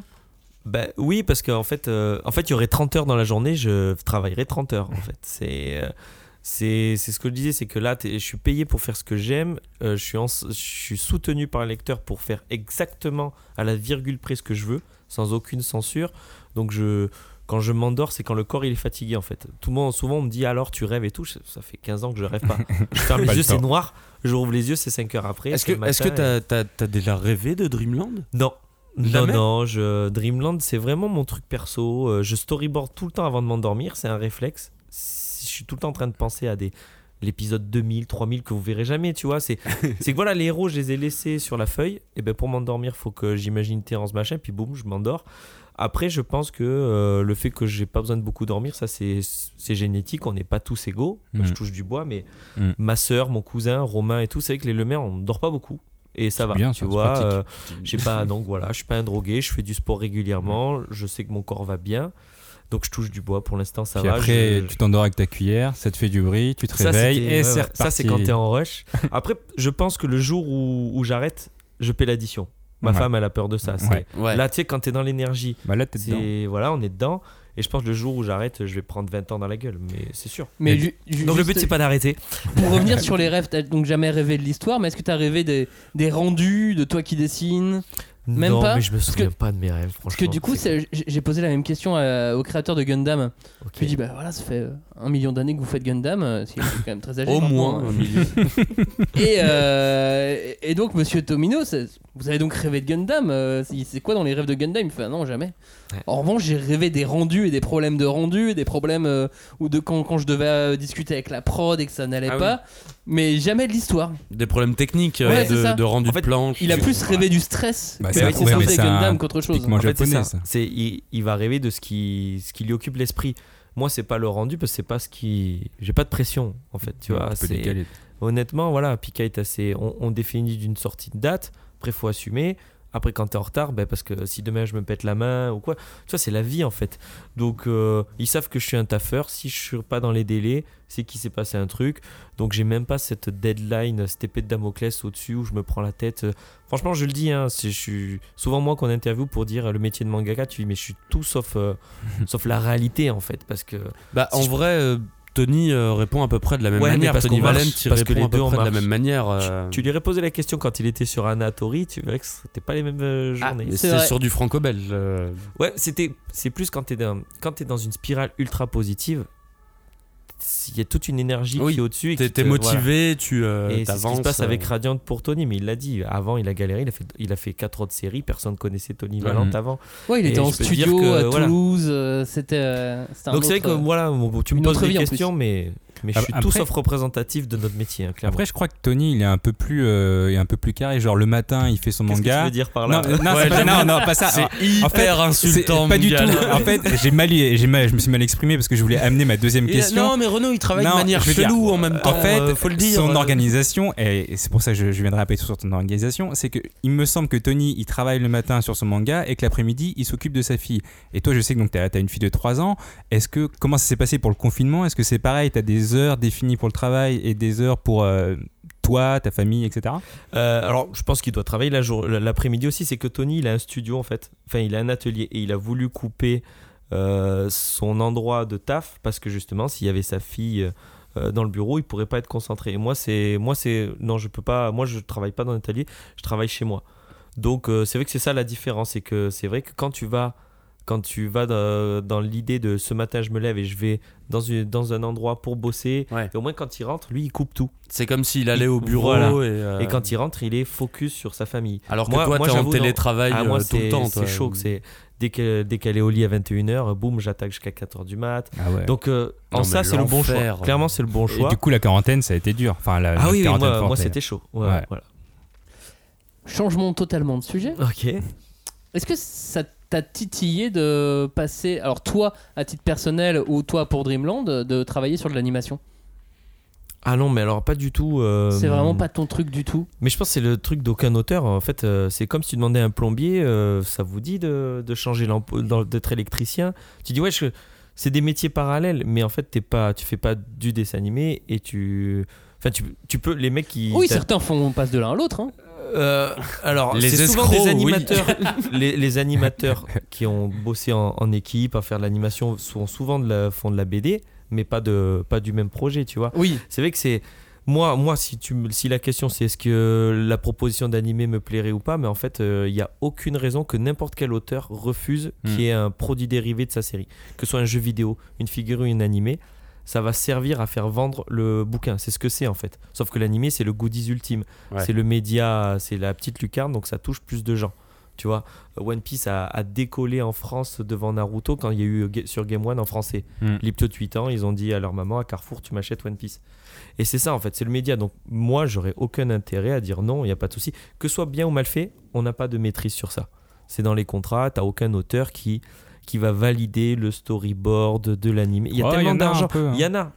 Bah oui, parce qu'en fait, euh, en fait, il y aurait 30 heures dans la journée, je travaillerais 30 heures. En fait, c'est euh, c'est c'est ce que je disais, c'est que là, t'es- je suis payé pour faire ce que j'aime, euh, je suis en- je suis soutenu par un lecteur pour faire exactement à la virgule près ce que je veux, sans aucune censure. Donc je quand je m'endors, c'est quand le corps il est fatigué en fait. Tout le monde, souvent on me dit alors tu rêves et tout. Ça fait 15 ans que je rêve pas. Je ferme Pas les le yeux, c'est noir. Je rouvre les yeux, c'est 5 heures après. Est-ce que t'as- t'as déjà rêvé de Dreamland? Non. Non, non, je, Dreamland, c'est vraiment mon truc perso. Euh, Je storyboard tout le temps avant de m'endormir, c'est un réflexe. Je suis tout le temps en train de penser à des l'épisode 2000, 3000 que vous verrez jamais, tu vois. C'est que voilà, les héros, je les ai laissés sur la feuille. Et ben pour m'endormir, faut que j'imagine Terrence machin, puis boum, je m'endors. Après, je pense que euh, le fait que j'ai pas besoin de beaucoup dormir, ça c'est génétique. On n'est pas tous égaux. Moi, Mm. je touche du bois, mais Mm. ma soeur, mon cousin, Romain et tout, c'est vrai que les Lemaire, on dort pas beaucoup. Et ça va, bien, tu vois. euh, j'ai pas donc voilà, je suis pas un drogué, je fais du sport régulièrement, je sais que mon corps va bien. Donc je touche du bois pour l'instant ça Puis va. après, je- tu t'endors avec ta cuillère, ça te fait du bruit, tu te ça, réveilles et ouais, c'est reparti. Ça c'est quand t'es en rush. Après, je pense que le jour où, où j'arrête, je paie l'addition. Ma Ouais. femme, elle a peur de ça. C'est- Ouais. Ouais. Là, tu sais, quand t'es dans l'énergie, Bah là, t'es dedans. c'est voilà, on est dedans. Et je pense que le jour où j'arrête, je vais prendre 20 ans dans la gueule, mais c'est sûr. Mais Mais- ju- ju- Donc le but c'est pas d'arrêter. Pour revenir sur les rêves, t'as donc jamais rêvé de l'histoire, mais est-ce que t'as rêvé des, des rendus, de toi qui dessines? Même non, pas mais je me Parce souviens que- pas de mes rêves, franchement. Parce que du coup, c'est- j'ai j'ai posé la même question à- au créateur de Gundam. Je lui ai dit, bah voilà, ça fait euh, un million d'années que vous faites Gundam, euh, c'est quand même très âgé. Au moins hein. un million. Et, euh, et donc, monsieur Tomino, vous avez donc rêvé de Gundam euh, C'est c'est quoi dans les rêves de Gundam? Il me fait ah non, jamais. Ouais. En revanche, j'ai rêvé des rendus et des problèmes de rendus, et des problèmes euh, ou de quand, quand je devais euh, discuter avec la prod et que ça n'allait Ah pas, mais jamais de l'histoire. Des problèmes techniques euh, Ouais, c'est de, ça. de rendu En fait, de planche. Il a plus rêvé du stress. Bah, c'est un- avec ses ouais, mais senses c'est un- Gundam qu'autre chose. typiquement En fait, c'est japonais, ça. ça. C'est il, il va rêver de ce qui ce qui lui occupe l'esprit. Moi, c'est pas le rendu parce que c'est pas ce qui. J'ai pas de pression en fait. Tu vois. Décalé. Honnêtement, voilà, Pika est assez. On, on définit d'une sortie de date. Après, faut assumer. Après, quand t'es en retard, ben, parce que si demain je me pète la main ou quoi, tu vois, c'est la vie en fait. Donc, euh, ils savent que je suis un taffeur. Si je suis pas dans les délais, c'est qu'il s'est passé un truc. Donc, j'ai même pas cette deadline, cette épée de Damoclès au-dessus où je me prends la tête. Franchement, je le dis, hein, je suis souvent moi qu'on interview pour dire le métier de mangaka. Tu dis, mais je suis tout sauf, euh, sauf la réalité en fait. Parce que Bah, Si en je- vrai, euh, Tony euh, répond à peu près de la même Ouais, manière. parce Tony Valent, que les à peu deux, on près de la même manière. euh, tu lui aurais posé la question quand il était sur Anatori, tu verrais que c'était pas les mêmes euh, Ah, journées. C'est sur du franco-belge. euh. Ouais, c'était, c'est plus quand t'es dans, quand t'es dans une spirale ultra positive, il y a toute une énergie Oui, qui est au-dessus. et T'es qui t'es te- motivé, tu euh, Et c'est ce qui se passe euh. avec Radiant pour Tony, mais il l'a dit. Avant, il a galéré, il a fait, il a fait quatre autres séries, personne connaissait Tony Valent Mhm. avant. Ouais, il Et était en studio que, à voilà. Toulouse, euh, c'était. euh, c'était un Donc c'est vrai que voilà, bon, tu me une poses autre des questions, mais, mais je suis Après- tout sauf représentatif de notre métier, hein, clairement. Après, je crois que Tony, il est un peu plus, euh, il est un peu plus carré. Genre le matin, il fait son Qu'est-ce que tu manga. veux dire par Non, là euh, non, Ouais, c'est pas, non, non, pas ça. C'est hyper en fait, insultant, Pas du tout. En fait, j'ai mal, j'ai mal, je me suis mal exprimé parce que je voulais amener ma deuxième Et, question. non, mais Renaud, il travaille Non, de manière dire, chelou en même temps. En fait, euh, faut le dire. son euh. organisation, et c'est pour ça que je, je viendrai après sur ton organisation, c'est que il me semble que Tony, il travaille le matin sur son manga et que l'après-midi, il s'occupe de sa fille. Et toi, je sais que donc tu as, une fille de 3 ans. Est-ce que comment ça s'est passé pour le confinement? Est-ce que c'est pareil? Tu as heures définies pour le travail et des heures pour euh, toi, ta famille, etc. Euh, alors, je pense qu'il doit travailler la jour- l'après-midi aussi. C'est que Tony, il a un studio en fait. Enfin, il a un atelier et il a voulu couper euh, son endroit de taf parce que justement, s'il y avait sa fille dans le bureau, il pourrait pas être concentré. Et moi, c'est, moi, c'est, non, je peux pas. Moi, je travaille pas dans l'atelier. Je travaille chez moi. Donc, c'est vrai que c'est ça la différence. C'est que c'est vrai que quand tu vas quand tu vas dans, dans l'idée de ce matin je me lève et je vais dans, une, dans un endroit pour bosser, Ouais. et au moins quand il rentre, lui il coupe tout. C'est comme s'il allait au bureau Voilà. et, euh, Et quand il rentre, il est focus sur sa famille. Alors que Moi- toi, moi, t'es en télétravail Ah, moi, euh, tout le temps. C'est chaud. que C'est dès que- dès qu'elle est au lit à 21h, boum, j'attaque jusqu'à 4h du mat. Ah ouais. Donc euh, en ça, c'est le bon choix. Clairement, c'est le bon et choix. du coup, la quarantaine, ça a été dur. Enfin, la, ah la oui, quarantaine moi, moi, c'était chaud. Ouais, Ouais. voilà. Changement totalement de sujet. Ok. Est-ce que ça t'a titillé de passer, alors toi à titre personnel ou toi pour Dreamland, de travailler sur de l'animation? Ah non, mais alors pas du tout. euh, C'est vraiment pas ton truc du tout? Mais je pense que c'est le truc d'aucun auteur. En fait, euh, c'est comme si tu demandais à un plombier, euh, ça vous dit de, de changer d'être électricien? Tu dis ouais, je- c'est des métiers parallèles, mais en fait, t'es pas, tu fais pas du dessin animé et tu, enfin, tu, tu peux les mecs qui. Oui, certains font, passent de l'un à l'autre. hein. Euh, alors, Les c'est souvent escrocs, des oui. animateurs. les, les animateurs qui ont bossé en, en équipe à faire de l'animation sont souvent de la, font de la BD, mais pas de pas du même projet, tu vois. Oui. C'est vrai que c'est moi, moi, si tu si la question c'est est-ce que la proposition d'animé me plairait ou pas, mais en fait, euh, il n'y a aucune raison que n'importe quel auteur refuse Hmm. qu'il y ait un produit dérivé de sa série, que ce soit un jeu vidéo, une figurine, un animé. Ça va servir à faire vendre le bouquin. C'est ce que c'est en fait. Sauf que l'animé, c'est le goodies ultime. Ouais. C'est le média, c'est la petite lucarne, donc ça touche plus de gens. Tu vois, One Piece a, a décollé en France devant Naruto quand il y a eu sur Game One en français. Mm. Lipto de 8 ans, ils ont dit à leur maman à Carrefour, tu m'achètes One Piece. Et c'est ça en fait, c'est le média. Donc moi, j'aurais aucun intérêt à dire non, il n'y a pas de souci. Que ce soit bien ou mal fait, on n'a pas de maîtrise sur ça. C'est dans les contrats, t'as aucun auteur qui, qui va valider le storyboard de l'anime. Il y a il y tellement en a un d'argent. peu, hein. Il y en a.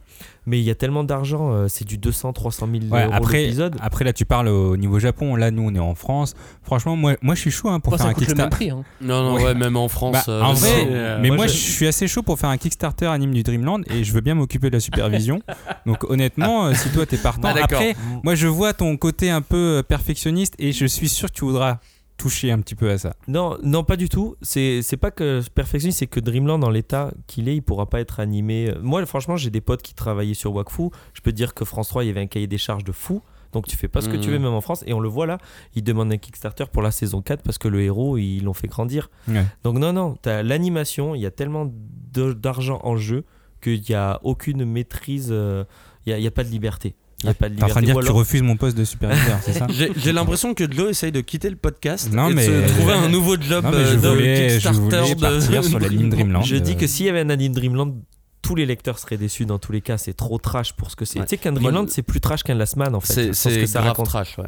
Mais il y a tellement d'argent, euh, c'est du 200, 300 000 Ouais, euros après, l'épisode. après là tu parles au niveau Japon, là nous on est en France. Franchement moi, moi je suis chaud hein, pour faire ça un Kickstarter. prix. hein. Non, non, Ouais. ouais, même en France. Bah, euh, en vrai, euh, mais moi, moi, je- je suis assez chaud pour faire un Kickstarter anime du Dreamland et je veux bien m'occuper de la supervision. Donc honnêtement, si toi t'es partant, Ah, d'accord. après moi je vois ton côté un peu perfectionniste et je suis sûr que tu voudras toucher un petit peu à ça. Non, non, pas du tout. C'est c'est pas que perfectionniste, c'est que Dreamland, dans l'état qu'il est, il pourra pas être animé. Moi, franchement, j'ai des potes qui travaillaient sur Wakfu. Je peux te dire que France 3, il y avait un cahier des charges de fou. Donc tu fais pas ce que tu Mhm. veux, même en France. Et on le voit là, ils demandent un Kickstarter pour la saison 4 parce que le héros, ils l'ont fait grandir. Ouais. Donc non, non, t'as l'animation, il y a tellement d'argent en jeu qu'il n'y a aucune maîtrise, euh, il n'y a, il y a pas de liberté. Il y a pas de T'es en train liberté. de dire que tu refuses mon poste de superviseur, c'est ça J'ai l'impression que Dlo essaye de quitter le podcast Non, et mais- de se trouver un nouveau job Non, je euh, de voulais- je Kickstarter de- partir sur la ligne Dreamland. Je dis euh, que s'il y avait un anime Dreamland, tous les lecteurs seraient déçus dans tous les cas. C'est trop trash pour ce que c'est. Ouais. Tu sais qu'un Dreamland, le- c'est plus trash qu'un Last Man en fait. C'est Pour ce c'est que ça grave raconte. trash, ouais.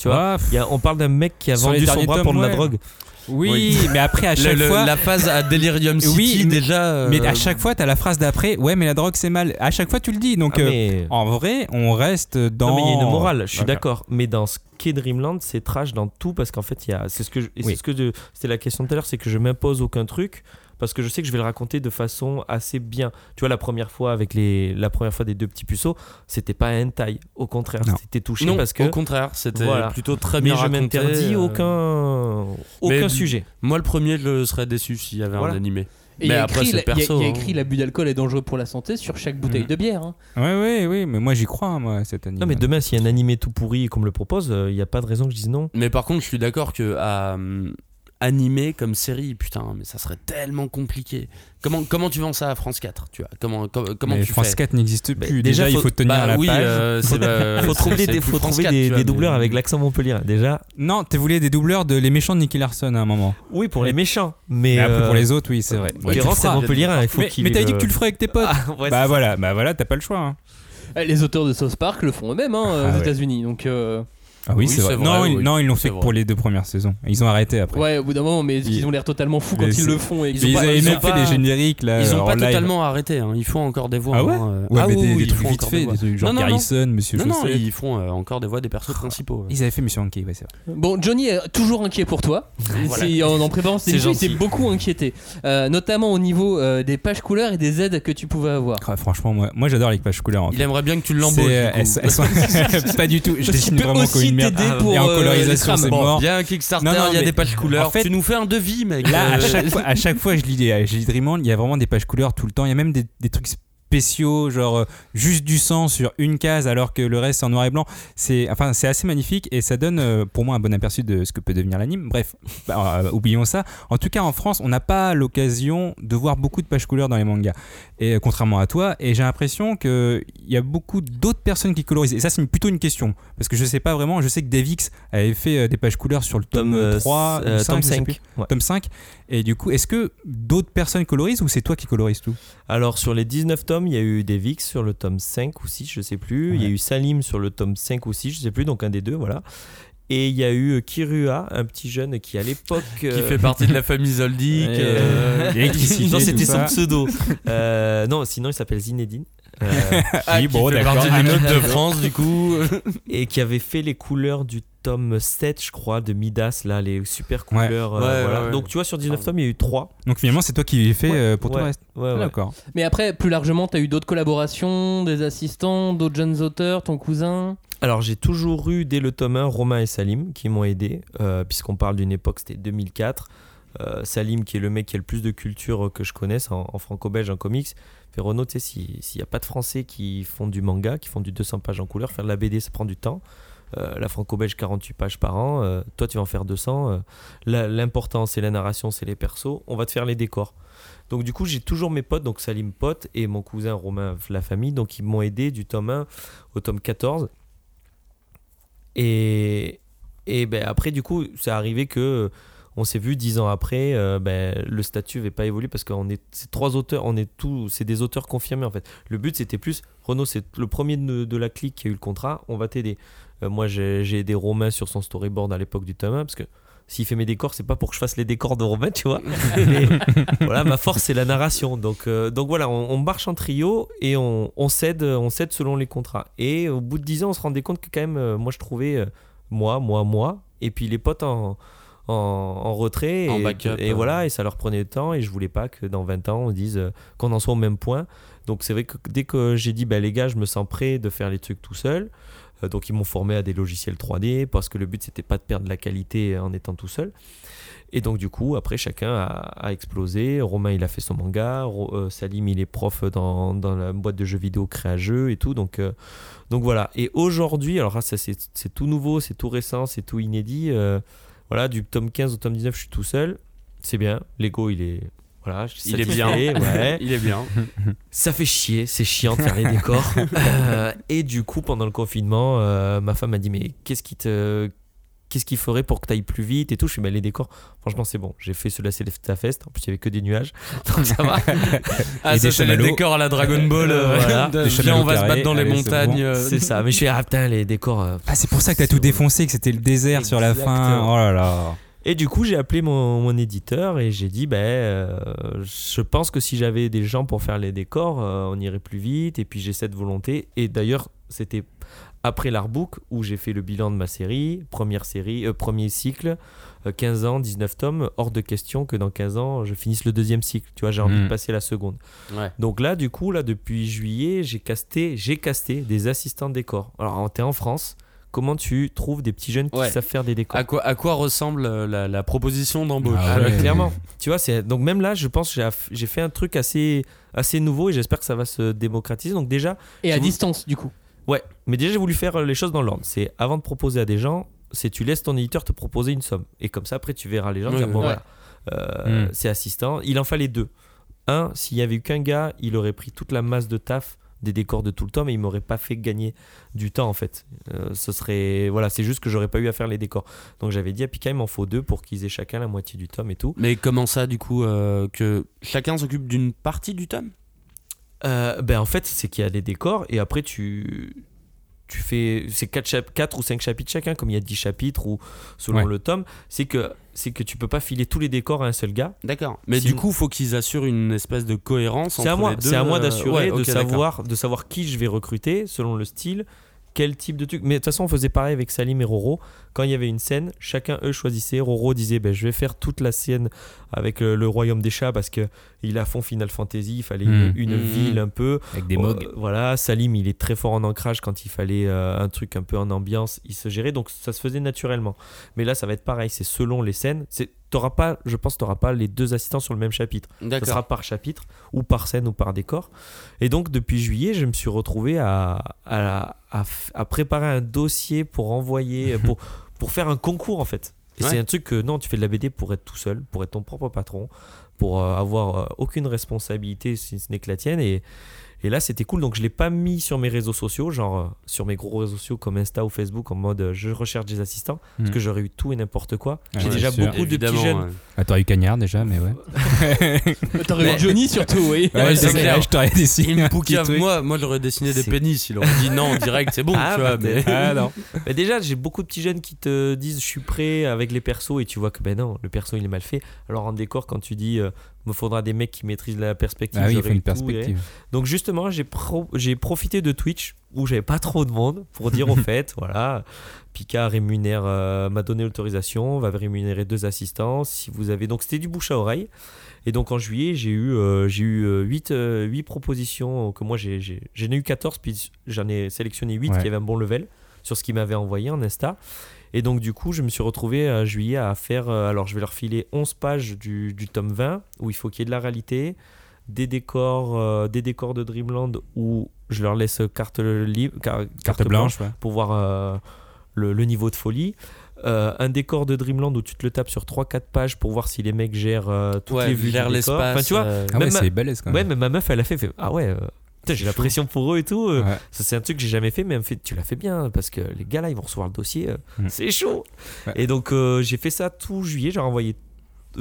Tu vois, Il y a- on parle d'un mec qui a vendu son bras tomes, pour de la drogue. oui, Oui. mais après à chaque le- fois la phase à Delirium City, Oui, mais- déjà. euh, mais à chaque fois t'as la phrase d'après, ouais mais la drogue c'est mal. À chaque fois tu le dis. Donc Ah, euh, mais... en vrai, on reste dans Non, mais il y a une morale, je suis d'accord. Mais dans ce qu'est Dreamland, c'est trash dans tout parce qu'en fait, il y a. C'est ce que. je- c'est ce que je- c'était la question tout à l'heure, c'est que je m'impose aucun truc parce que je sais que je vais le raconter de façon assez bien. Tu vois, la première fois avec les, la première fois des deux petits puceaux, c'était pas un hentai. Au contraire, c'était touché non, parce que. au contraire, c'était Voilà. plutôt très mais bien je raconté. m'interdis euh, aucun, aucun mais- sujet. Moi, le premier, je serais déçu s'il y avait Voilà. un animé. Et il y Mais a après, écrit, il y a- perso, y a hein. écrit l'abus d'alcool est dangereux pour la santé sur chaque bouteille Mhm. de bière. hein. Ouais ouais oui, mais moi j'y crois hein, moi cette année. Non, mais demain, s'il y a un animé tout pourri qu'on me le propose, il n'y a pas de raison que je dise non. Mais par contre, je suis d'accord que à, hum, animé comme série, putain, mais ça serait tellement compliqué. Comment, comment tu vends ça à France 4 tu vois? Comment, com- comment Mais tu France fais? 4 n'existe plus. déjà, Déjà, il faut- faut tenir Bah la oui, page. euh, bah, faut trouver des, faut France trouver 4, des, tu vois, des doubleurs mais- avec l'accent Montpellier. Déjà, Non, tu voulais des doubleurs de les méchants de Nicky Larson à un moment. oui, pour les méchants. Mais, Mais après euh, pour les autres, oui, c'est vrai. Ouais, tu le c'est feras. Montpellier, il faut Mais, qu'il. mais t'avais dit euh, que tu le ferais avec tes potes. Ah, bah voilà, bah voilà, t'as pas le choix. hein. Eh, Les auteurs de South Park le font eux-mêmes hein, Ah aux. États-Unis. Donc, euh, Ah oui, Oui, c'est vrai. Non, ils, oui. non, ils l'ont fait vrai. pour les deux premières saisons. Ils ont arrêté après. ouais, au bout d'un moment, mais ils, Ils- ont l'air totalement fous quand ils le font. Et Ils ils ont pas- ils même ont fait pas- des génériques là. Ils ont pas live. totalement arrêté, hein. ils font encore des voix. Ah ouais hein, euh. Ouais, ah mais oui, des, oui, des ils trucs vite fait, des trucs genre Non, non, non. Garrison, Monsieur Non, ils font euh, encore des voix des persos principaux. Ils avaient fait Monsieur ouais, c'est vrai. Bon, Johnny est toujours inquiet pour toi. En, préparant cette C'est émission, il s'est beaucoup inquiété. Euh, notamment au niveau des pages couleurs et des aides que tu pouvais avoir. Ah, franchement, moi, moi j'adore les pages couleurs. Il aimerait bien que tu l'embauches. pas du tout. Je dessine vraiment merde. t'aider pour, Et en euh, colorisation, c'est mort. Il y a un Kickstarter, Non, non, il y a des pages couleurs. en fait- tu nous fais un devis, mec. Là, à Euh, chaque fois, à chaque fois, je lis, des, je lis Dreamland, il y a vraiment des pages couleurs tout le temps. Il y a même des, des trucs spéciaux, genre euh, juste du sang sur une case alors que le reste c'est en noir et blanc. C'est enfin, c'est assez magnifique et ça donne euh, pour moi un bon aperçu de ce que peut devenir l'anime. Bref, bah, euh, oublions ça. En tout cas, en France, on n'a pas l'occasion de voir beaucoup de pages couleurs dans les mangas. Et contrairement à toi, et j'ai l'impression qu'il y a beaucoup d'autres personnes qui colorisent. Et ça, c'est plutôt une question. Parce que je sais pas vraiment, je sais que Davix avait fait des pages couleurs sur le tome, Tome, euh, 3, euh, ou 5, tome je sais 5. plus. Ouais. Tome 5. Et du coup, est-ce que d'autres personnes colorisent ou c'est toi qui colorises tout? Alors sur les 19 tomes, il y a eu des Vix sur le tome 5 ou 6, je sais plus. Il y a eu Salim sur le tome 5 ou 6, je sais plus, donc un des deux, voilà. Et il y a eu euh, Kirua, un petit jeune qui à l'époque... Qui euh, fait partie de la famille Zoldyck. Euh, non, c'était son pseudo. Euh, non, sinon il s'appelle Zinedine. Euh, ah, Oui, qui bon, fait d'accord. partie du Note de France, du coup. et qui avait fait les couleurs du tome 7, je crois, de Midas, là, les super Ouais. couleurs. euh, Ouais, voilà. ouais, ouais. Donc tu vois, sur 19 tomes, il y a eu 3. Donc finalement, c'est toi qui les fais Ouais, euh, pour tout le reste. Ouais, ouais. D'accord. Mais après, plus largement, t'as eu d'autres collaborations, des assistants, d'autres jeunes auteurs, ton cousin? Alors j'ai toujours eu dès le tome 1 Romain et Salim qui m'ont aidé, euh, puisqu'on parle d'une époque, c'était 2004. Euh, Salim qui est le mec qui a le plus de culture que je connaisse en, en franco-belge, en comics. Fait Renaud, tu sais, si- s'il n'y a pas de Français qui font du manga, qui font du 200 pages en couleur, faire de la BD ça prend du temps. Euh, la franco-belge 48 pages par an, euh, toi tu vas en faire 200. euh, L'important c'est la narration, c'est les persos, on va te faire les décors. Donc du coup j'ai toujours mes potes, donc Salim pote et mon cousin Romain la famille, donc ils m'ont aidé du tome 1 au tome 14. Et, et ben après, du coup, c'est arrivé que on s'est vu dix ans après, euh, ben, le statut n'avait pas évolué parce qu'on est c'est trois auteurs, on est tous, c'est des auteurs confirmés en fait. Le but c'était plus, Renaud, c'est le premier de, de la clique qui a eu le contrat, on va t'aider. Euh, moi, j'ai aidé Romain sur son storyboard à l'époque du tome 1 parce que S'il fait mes décors, c'est pas pour que je fasse les décors de Romain, tu vois. Mais voilà, ma force, c'est la narration. Donc, euh, donc voilà, on, on marche en trio et on, on cède, on cède selon les contrats. Et au bout de 10 ans, on se rendait compte que quand même, euh, moi, je trouvais euh, moi, moi, moi, et puis les potes en, en, en retrait. En et, backup, et euh. voilà, et ça leur prenait du temps. Et je voulais pas que dans 20 ans, on dise euh, qu'on en soit au même point. Donc c'est vrai que dès que j'ai dit, bah, les gars, je me sens prêt de faire les trucs tout seul. Euh, donc ils m'ont formé à des logiciels 3D parce que le but c'était pas de perdre la qualité en étant tout seul. Et donc du coup après chacun a, a explosé. Romain il a fait son manga, Ro- euh, Salim il est prof dans, dans la boîte de jeux vidéo Créageux et tout. Donc, euh, donc voilà. Et aujourd'hui, alors là, ça c'est c'est tout nouveau, c'est tout récent, c'est tout inédit. euh, voilà, du tome 15 au tome 19 je suis tout seul. C'est bien. Lego il est... Voilà, je suis Il est bien. ouais. Il est bien. Ça fait chier, c'est chiant de faire les décors. Euh, et du coup, pendant le confinement, euh, ma femme m'a dit Mais qu'est-ce qui te. Qu'est-ce qu'il ferait pour que tu ailles plus vite et tout Je suis mais les décors, franchement, c'est bon. J'ai fait cela, c'est ta fest. En plus, il y avait que des nuages. Donc ça va. Ah, Et ça, des c'est les décors à la Dragon Ball. euh, Voilà. de- Des viens, on va se battre dans les c'est montagnes. bon. euh, C'est ça. Mais je suis ah putain, les décors. euh, Ah, c'est pour ça que t'as tout défoncé, que c'était le désert sur la fin. Oh là là. Et du coup, j'ai appelé mon, mon éditeur et j'ai dit, ben, euh, je pense que si j'avais des gens pour faire les décors, euh, on irait plus vite. Et puis j'ai cette volonté. Et d'ailleurs, c'était après l'artbook où j'ai fait le bilan de ma série, première série, euh, premier cycle, euh, 15 ans, 19 tomes. Hors de question que dans 15 ans, je finisse le deuxième cycle. Tu vois, j'ai envie de passer la seconde. Ouais. Donc là, du coup, là, depuis juillet, j'ai casté, j'ai casté des assistants de décor. Alors, t'es en France. Comment tu trouves des petits jeunes qui Ouais. savent faire des décors À quoi, à quoi ressemble euh, la, la proposition d'embauche Ah ouais. clairement. Tu vois, c'est donc même là, je pense que j'ai fait un truc assez assez nouveau et j'espère que ça va se démocratiser. Donc déjà, Et à vous- distance, du coup. Ouais, mais déjà j'ai voulu faire euh, les choses dans l'ordre. C'est avant de proposer à des gens, c'est tu laisses ton éditeur te proposer une somme et comme ça après tu verras les gens. Oui, dire, bon Ouais. voilà, euh, Mm. c'est assistant. Il en fallait deux. Un, s'il y avait eu qu'un gars, il aurait pris toute la masse de taf des décors de tout le temps, mais il m'aurait pas fait gagner du temps en fait. Euh, ce serait voilà, c'est juste que j'aurais pas eu à faire les décors. Donc j'avais dit à Pika, il m'en faut deux pour qu'ils aient chacun la moitié du tome et tout. Mais comment ça, du coup, euh, que chacun s'occupe d'une partie du tome? Euh, ben en fait, c'est qu'il y a des décors et après tu tu fais c'est 4, quatre ou 5 chapitres chacun comme il y a 10 chapitres ou selon Ouais. le tome, c'est que c'est que tu peux pas filer tous les décors à un seul gars. D'accord. Mais Si du coup, faut qu'ils assurent une espèce de cohérence C'est à entre moi, les deux. c'est à moi euh, d'assurer ouais, de ok, d'accord. savoir de savoir qui je vais recruter selon le style, quel type de truc. Mais de toute façon, on faisait pareil avec Salim et Roro. Quand il y avait une scène, chacun eux choisissait. Roro disait ben, je vais faire toute la scène avec le, le royaume des chats parce que il a fond Final Fantasy, il fallait une, Mm. une Mm. ville un peu. Avec des Euh, mogs. voilà, Salim, il est très fort en ancrage quand il fallait euh, un truc un peu en ambiance, il se gérait, donc ça se faisait naturellement. Mais là, ça va être pareil, c'est selon les scènes. C'est, t'auras pas, je pense, t'auras pas les deux assistants sur le même chapitre. Ça D'accord. sera par chapitre, ou par scène, ou par décor. Et donc, depuis juillet, je me suis retrouvé à, à, à à préparer un dossier pour envoyer, pour, pour faire un concours en fait. Et Ouais. c'est un truc que non, tu fais de la BD pour être tout seul, pour être ton propre patron, pour euh, avoir euh, aucune responsabilité si ce n'est que la tienne. Et, et là, c'était cool. Donc, je l'ai pas mis sur mes réseaux sociaux, genre euh, sur mes gros réseaux sociaux comme Insta ou Facebook, en mode euh, je recherche des assistants, parce Mm. que j'aurais eu tout et n'importe quoi. Ah J'ai ouais, déjà sûr. beaucoup de petits Évidemment, jeunes. ouais. Ah, t'aurais eu Cagnard déjà, mais ouais. T'aurais eu Johnny surtout, oui. Ouais, c'est c'est clair. je t'aurais dessiné. Un moi, moi j'aurais dessiné des pénis. Il aurait dit non en direct, c'est bon, Ah, tu vois. bah, Mais... Ah non. Mais déjà, j'ai beaucoup de petits jeunes qui te disent je suis prêt avec les persos et tu vois que ben non, le perso il est mal fait. Alors en décor, quand tu dis euh, me faudra des mecs qui maîtrisent la perspective, Ah oui, il j'aurais faut une eu tout, et- perspective. Donc justement, j'ai pro- profité de Twitch où j'avais pas trop de monde pour dire au fait, voilà, Pika rémunère, euh, m'a donné l'autorisation, va rémunérer deux assistants. Si vous avez donc c'était du bouche à oreille. Et donc en juillet, j'ai eu euh, j'ai eu 8, propositions que moi j'ai j'ai- j'en ai eu 14 puis j'en ai sélectionné 8 Ouais. qui avaient un bon level sur ce qu'ils m'avaient envoyé en Insta. Et donc du coup, je me suis retrouvé à juillet à faire euh, alors je vais leur filer 11 pages du, du tome 20 où il faut qu'il y ait de la réalité, des décors euh, des décors de Dreamland où je leur laisse carte libre car- Carte blanche, ouais. pour voir euh, le, le niveau de folie. Euh, un décor de Dreamland où tu te le tapes sur 3-4 pages pour voir si les mecs gèrent euh, toutes Ouais, les vues gère du décor. l'espace, Enfin, tu vois, euh, Ah ouais, même ma- c'est balèze quand ouais, même. mais ma meuf, elle a fait, fait, ah ouais, euh, j'ai la pression pour eux et tout. euh, Ouais. Ça, c'est un truc que j'ai jamais fait, mais elle me fait, tu l'as fait bien parce que les gars là, ils vont recevoir le dossier, euh, Mm. c'est chaud. Ouais. Et donc, euh, j'ai fait ça tout juillet, j'ai renvoyé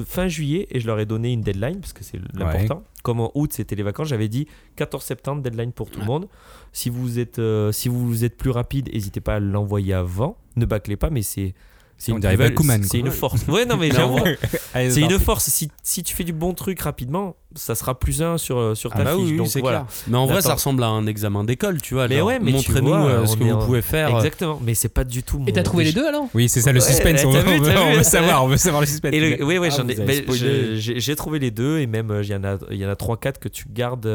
fin juillet et je leur ai donné une deadline parce que c'est l'important. Comme en août, c'était les vacances, j'avais dit 14 septembre, deadline pour tout le monde. Si vous êtes, euh, si vous êtes plus rapide, n'hésitez pas à l'envoyer avant. Ne bâclez pas, mais c'est C'est une, c'est force. Ouais, non, mais j'avoue. C'est une force. Si, si tu fais du bon truc rapidement, ça sera plus un sur, sur ta Ah bah fiche. oui, oui, donc voilà. clair. Mais en vrai, ça ressemble à un examen d'école, tu vois. Mais ouais, mais montrez-nous euh, ce on que vous en- pouvez faire. euh, Exactement, mais c'est pas du tout. Et t'as mon- trouvé les deux alors? Oui, c'est ça le suspense. on, vu, veut- on savoir, on veut savoir le suspense. Et le- oui, oui, Ah, j'en ai. J'ai trouvé les deux et même euh, il y en a, il y en a trois, quatre que tu gardes.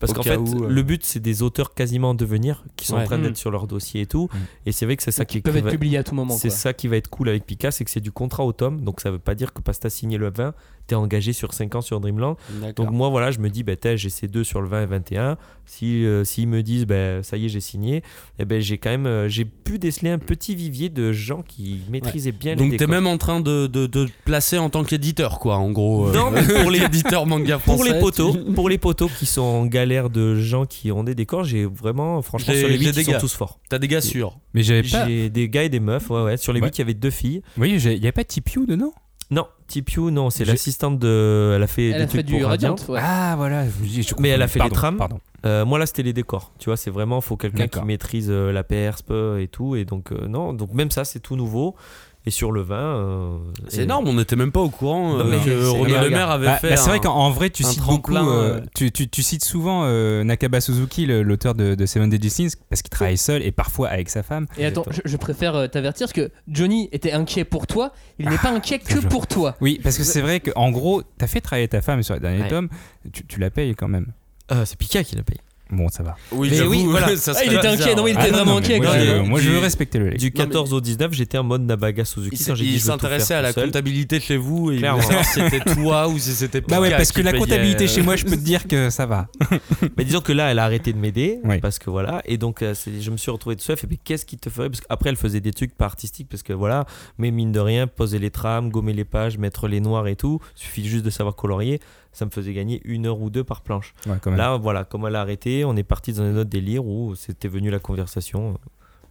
Parce qu'en fait, où, euh. le but c'est des auteurs quasiment en devenir qui sont en train Mm. d'être sur leur dossier et tout. Mm. Et c'est vrai que c'est ça qui Ils peuvent être va- publiés à tout moment. C'est ça qui va être cool avec Pika, c'est que c'est du contrat au tome. Donc ça veut pas dire que parce que t'as signé le 20, t'es engagé sur 5 ans sur Dreamland. Donc moi voilà, je me dis, bah, t'as, j'ai ces deux sur le 20 et 21. Si, euh, s'ils me disent, bah, ça y est, j'ai signé, eh ben, j'ai quand même euh, j'ai pu déceler un petit vivier de gens qui maîtrisaient bien Donc les t'es décors. même en train de, de, de te placer en tant qu'éditeur, quoi, en gros. euh, Non, mais pour les- éditeurs manga français. pour les poteaux, pour les poteaux qui sont en galère de gens qui ont des décors, j'ai vraiment, franchement, sur les j'ai 8, des ils sont tous forts. T'as des gars sûrs. Mais j'avais pas. J'ai des gars et des meufs, ouais, ouais. Sur les Ouais. 8, il y avait deux filles. Oui, j'ai- il y a pas Tipiu dedans? Non, Tipiu, non, c'est l'assistante de. Elle a fait Elle des a fait du Radiant. Radiant. ouais. Ah voilà. je- je- je Mais elle a fait les trames. Pardon. Euh, moi là c'était les décors, tu vois, c'est vraiment faut quelqu'un qui maîtrise euh, la persp et tout et donc euh, non, donc même ça c'est tout nouveau et sur le vin euh, C'est et- énorme, on n'était même pas au courant Non, euh, mais que. Le Maire avait Bah, fait. bah, c'est vrai qu'en en vrai, tu cites beaucoup. euh, tu, tu- tu cites souvent euh, Nakaba Suzuki, le- l'auteur de, de Seven Deadly Sins, parce qu'il travaille seul et parfois avec sa femme. Et attends, je, je préfère t'avertir parce que Johnny était inquiet pour toi. Il n'est pas inquiet que pour toi. Oui, parce que c'est vrai qu'en gros, t'as fait travailler ta femme sur le dernier Ouais. tome, tu, tu la payes quand même. Euh, c'est Pika qui l'a payé. Bon, ça va. Oui, Mais j'avoue, oui, voilà. ça Ah, il était bizarre, inquiet, non, il était Ah, vraiment non, mais inquiet. Moi, je, même. moi, je veux respecter le. Du 14 au 19, j'étais en mode Nabaga Suzuki. Il, s'intéressait à la comptabilité chez vous et il Clairement. voulait savoir si c'était toi ou si c'était Bah ouais, parce que la comptabilité euh, chez moi, je peux te dire que ça va. Mais disons que là, elle a arrêté de m'aider Oui. parce que voilà, et donc euh, je me suis retrouvé tout seul. Et puis qu'est-ce qui te ferait Parce qu'après, elle faisait des trucs pas artistiques parce que voilà, mais mine de rien, poser les trames, gommer les pages, mettre les noirs et tout, suffit juste de savoir colorier. Ça me faisait gagner une heure ou deux par planche. Ouais. Là, voilà, comme elle a arrêté, on est parti dans un autre délire où c'était venu la conversation.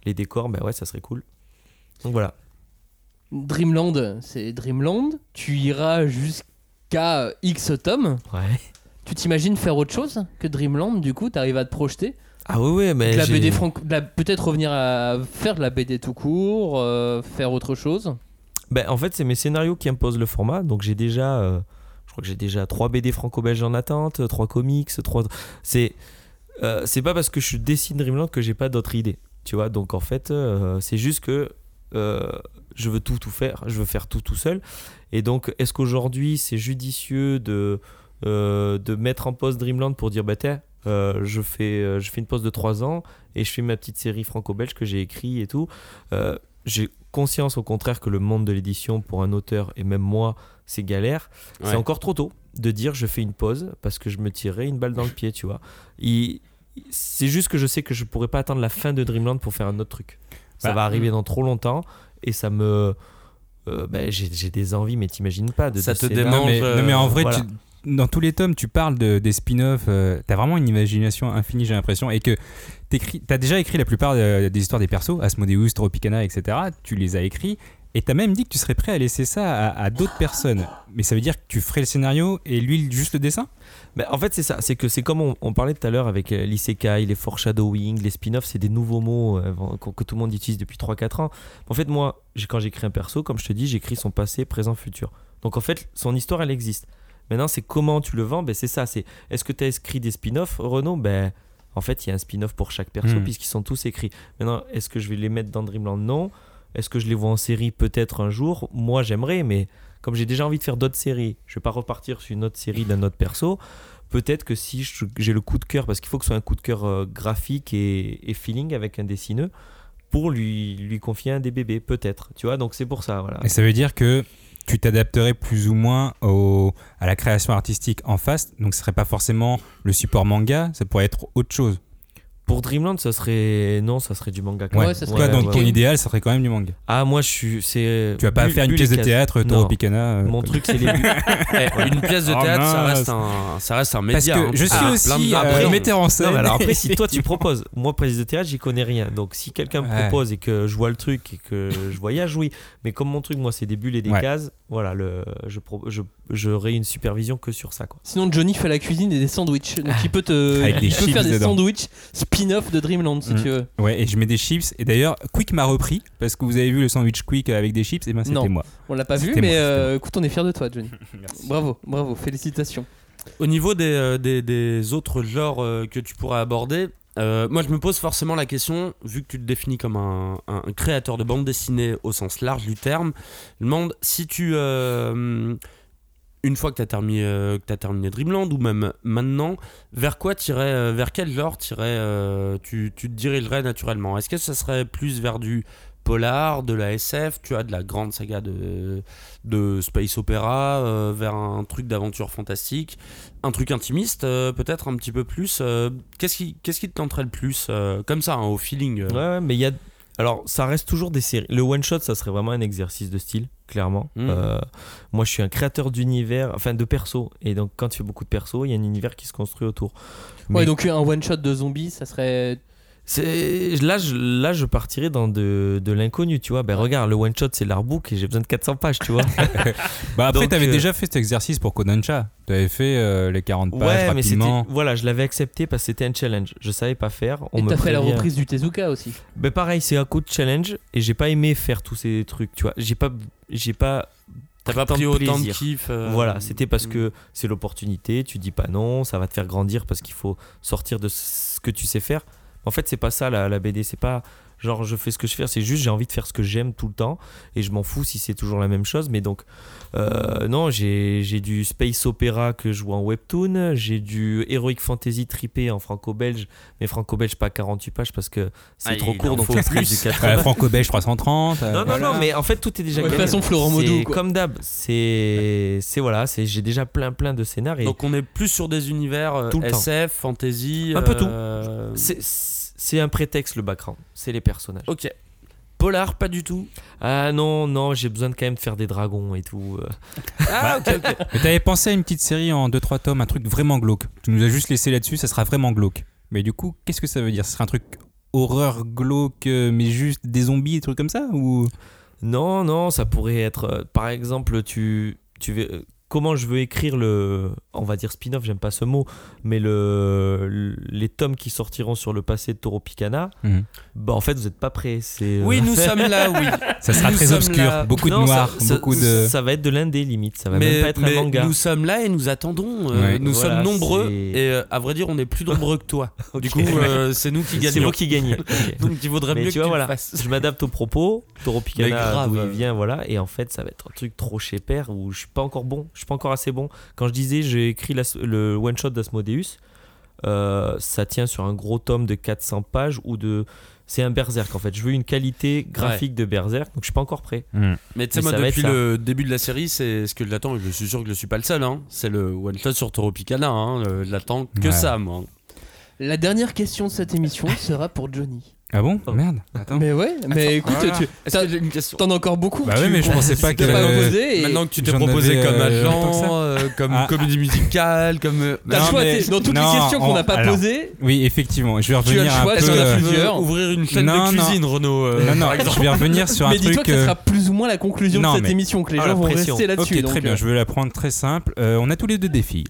Les décors, ben ouais, ça serait cool. Donc voilà. Dreamland, c'est Dreamland. Tu iras jusqu'à X tomes. Ouais. Tu t'imagines faire autre chose que Dreamland Du coup, t'arrives à te projeter? Ah oui, oui, mais. De la j'ai- BD franco- de la- peut-être revenir à faire de la BD tout court, euh, faire autre chose? Ben, en fait, c'est mes scénarios qui imposent le format. Donc j'ai déjà, euh, que j'ai déjà 3 BD franco-belges en attente, 3 comics, 3. C'est, euh, c'est pas parce que je dessine Dreamland que j'ai pas d'autres idées. Tu vois, donc en fait, euh, c'est juste que euh, je veux tout, tout faire. Je veux faire tout, tout seul. Et donc, est-ce qu'aujourd'hui, c'est judicieux de, de mettre en pause Dreamland pour dire, bah, tiens, je, fais, je fais une pause de 3 ans et je fais ma petite série franco-belge que j'ai écrit et tout. J'ai conscience au contraire que le monde de l'édition pour un auteur et même moi c'est galère Ouais. c'est encore trop tôt de dire je fais une pause parce que je me tirerais une balle dans le pied tu vois c'est juste que je sais que je pourrais pas attendre la fin de Dreamland pour faire un autre truc ça Bah, va arriver dans trop longtemps et ça me euh, ben, j'ai des envies mais t'imagines pas de Ça de te Non, mais, euh, non, mais en vrai, voilà. tu- dans tous les tomes, tu parles de- des spin-offs. euh, t'as vraiment une imagination infinie, j'ai l'impression. Et que t'as déjà écrit la plupart des histoires des persos, Asmodeus, Tropicana, etc. Tu les as écrits. Et t'as même dit que tu serais prêt à laisser ça à, à d'autres personnes. Mais ça veut dire que tu ferais le scénario et lui juste le dessin? Ben, en fait, c'est ça. C'est que c'est comme on, on parlait tout à l'heure avec euh, l'isekai, les foreshadowing, les spin-offs, c'est des nouveaux mots euh, que, que tout le monde utilise depuis 3-4 ans. En fait, moi, quand j'écris un perso, comme je te dis, j'écris son passé, présent, futur. Donc en fait, son histoire, elle existe. Maintenant, c'est comment tu le vends? Ben, C'est ça. C'est est-ce que tu as écrit des spin-offs, Renaud? Ben, En fait, il y a un spin-off pour chaque perso, Hmm. puisqu'ils sont tous écrits. Maintenant, est-ce que je vais les mettre dans Dreamland? Non. Est-ce que je les vois en série peut-être un jour? Moi, j'aimerais, mais comme j'ai déjà envie de faire d'autres séries, je vais pas repartir sur une autre série d'un autre perso. Peut-être que si j'ai le coup de cœur, parce qu'il faut que ce soit un coup de cœur euh, graphique et, feeling avec un dessineux, pour lui, lui confier un des bébés, peut-être. Tu vois, donc c'est pour ça, voilà. Et ça veut dire que tu t'adapterais plus ou moins à la création artistique en face. Donc ce serait pas forcément le support manga, ça pourrait être autre chose. Pour Dreamland, ça serait. Non, ça serait du manga. quand Ouais, même. ça Toi, serait- donc ouais, ton ouais. idéal, ça serait quand même du manga. Ah, moi, je suis. c'est Tu vas pas bu- faire une pièce de cases. théâtre, Non. Toro Picana. euh, Mon truc, c'est les. Eh, une pièce de Oh, théâtre, ça reste un, ça reste un Parce média. que hein. je suis Ah, aussi euh, Après, on- metteur en scène. Non, mais alors après, si toi tu proposes, moi, président de théâtre, j'y connais rien. Donc, si quelqu'un me propose et que je vois le truc et que je voyage, oui. Mais comme mon truc, moi, c'est des bulles et des Ouais. cases, voilà, le, je, je, j'aurai une supervision que sur ça, quoi. Sinon, Johnny fait la cuisine et des sandwichs. Donc, il peut, te, Avec des il peut faire des dedans. sandwichs spin-off de Dreamland, si Mm. tu veux. Ouais, et je mets des chips. Et d'ailleurs, Quick m'a repris parce que vous avez vu le sandwich Quick avec des chips, et ben c'était moi. On l'a pas vu, mais moi, euh, écoute, on est fiers de toi, Johnny. Bravo, bravo, félicitations. Au niveau des, euh, des, des autres genres euh, que tu pourrais aborder, euh, moi je me pose forcément la question, vu que tu te définis comme un, un- un créateur de bande dessinée au sens large du terme, je me demande si tu. euh, une fois que tu as, terminé, euh, terminé Dreamland, ou même maintenant, vers quoi tirais, euh, vers quel genre tirais, euh, tu, te dirigerais naturellement? Est-ce que ça serait plus vers du polar, de la SF, tu as de la grande saga de, space opéra, vers un truc d'aventure fantastique, un truc intimiste, peut-être un petit peu plus. qu'est-ce qui, te tenterait le plus, comme ça, hein, au feeling ouais, mais il y a. Alors, ça reste toujours des séries. Le one shot, ça serait vraiment un exercice de style, clairement. Mhm. Euh, moi, je suis un créateur d'univers, enfin de perso. Et donc, quand tu fais beaucoup de perso, il y a un univers qui se construit autour. Ouais, Mais donc un one-shot de zombies, ça serait. Là, je, là, je partirais dans de, de l'inconnu, tu vois. Ben, regarde, le one shot, c'est l'artbook et j'ai besoin de 400 pages, tu vois. Bah après, Donc, t'avais euh, déjà fait cet exercice pour Kodansha. T'avais fait euh, les 40 pages ouais, mais c'était. rapidement. Voilà, je l'avais accepté parce que c'était un challenge. Je savais pas faire. On Et t'as fait la reprise du Tezuka aussi. Ben pareil, c'est un coup de challenge et j'ai pas aimé faire tous ces trucs, tu vois. J'ai pas, j'ai pas, T'as pas pris autant de kiff. euh, Voilà, c'était parce mm. que c'est l'opportunité, tu dis pas non, ça va te faire grandir parce qu'il faut sortir de ce que tu sais faire. En fait, c'est pas ça la, la BD, c'est pas genre je fais ce que je fais, c'est juste j'ai envie de faire ce que j'aime tout le temps et je m'en fous si c'est toujours la même chose. Mais donc, euh, non, j'ai j'ai du space opéra que je vois en webtoon, j'ai du heroic fantasy trippé en franco-belge, mais franco-belge pas 48 pages parce que c'est Ah, trop court, donc faut plus. du 80. Euh, Franco-Belge 330. euh, Non, non, voilà. non, mais en fait, tout est déjà de toute façon, Florent quoi. Comme d'hab, c'est c'est voilà, c'est j'ai déjà plein plein de scénarios. Donc on est plus sur des univers euh, Tout le temps. SF, fantasy. Un peu tout. c'est c'est un prétexte le background, c'est les personnages. Ok. Polar, pas du tout. Ah non, non, j'ai besoin de quand même de faire des dragons et tout. euh. Ah, ok, ok. Mais t'avais pensé à une petite série en 2-3 tomes, un truc vraiment glauque. Tu nous as juste laissé là-dessus, ça sera vraiment glauque. Mais du coup, qu'est-ce que ça veut dire? Ce sera un truc horreur glauque, euh, mais juste des zombies, des trucs comme ça ou? Non, non, ça pourrait être euh, par exemple tu tu veux comment je veux écrire le on va dire spin-off, j'aime pas ce mot, mais le, le- les tomes qui sortiront sur le passé de Toro Picana, Mhm. bah en fait, vous êtes pas prêts, c'est euh, Oui, nous sommes là, oui. Ça sera Nous très obscur, là. beaucoup de noir, ça- ça- beaucoup de. Ça va être de l'indé limite, ça va mais même pas être mais un manga. nous sommes là et nous attendons. euh, Ouais. nous Voilà, sommes nombreux c'est- et euh, à vrai dire, on est plus nombreux que toi. Du coup, euh, c'est nous qui C'est gagnons. vous qui gagnez. Donc il vaudrait Mais mieux tu que vois, tu voilà. le fasses. je m'adapte aux propos. Toro Picana, grave. d'où il vient, voilà. Et en fait, ça va être un truc trop chez père où je suis pas encore bon. Je suis pas encore assez bon. Quand je disais, j'ai écrit la- le one shot d'Asmodeus. euh, ça tient sur un gros tome de 400 pages ou de. C'est un berserk en fait. Je veux une qualité graphique de berserk, donc je suis pas encore prêt. Hmm. Mais tu sais, moi, depuis ça. le début de la série, c'est ce que j'attends. et Je suis sûr que je suis pas le seul. Hein. C'est le one shot sur Toro Picana. Hein. Euh, Je l'attends que Ouais. ça, moi. La dernière question de cette émission sera pour Johnny. Ah bon Oh. Merde, attends. Mais ouais, mais écoute, voilà. tu t'en as encore beaucoup. Bah ouais, tu- mais je pensais pas tu que- et Maintenant que tu t'es proposé comme euh, agent, euh, comme Ah. comédie musicale, comme. euh, t'as le Non, choix, mais- t'es- dans toutes non, les questions qu'on on- n'a pas alors, posées, Oui, effectivement, je vais Tu as le revenir choix, un est-ce peu. qu'il y en a euh, plusieurs ouvrir une chaîne Non, de non. cuisine, Renaud. euh, Non, non, je vais revenir sur un mais dis-toi truc. que euh, sera plus ou moins la conclusion non, de cette émission, que les Ah, gens la vont rester là-dessus. Ok, très bien, euh, je vais la prendre très simple. Euh, on a tous les deux des filles.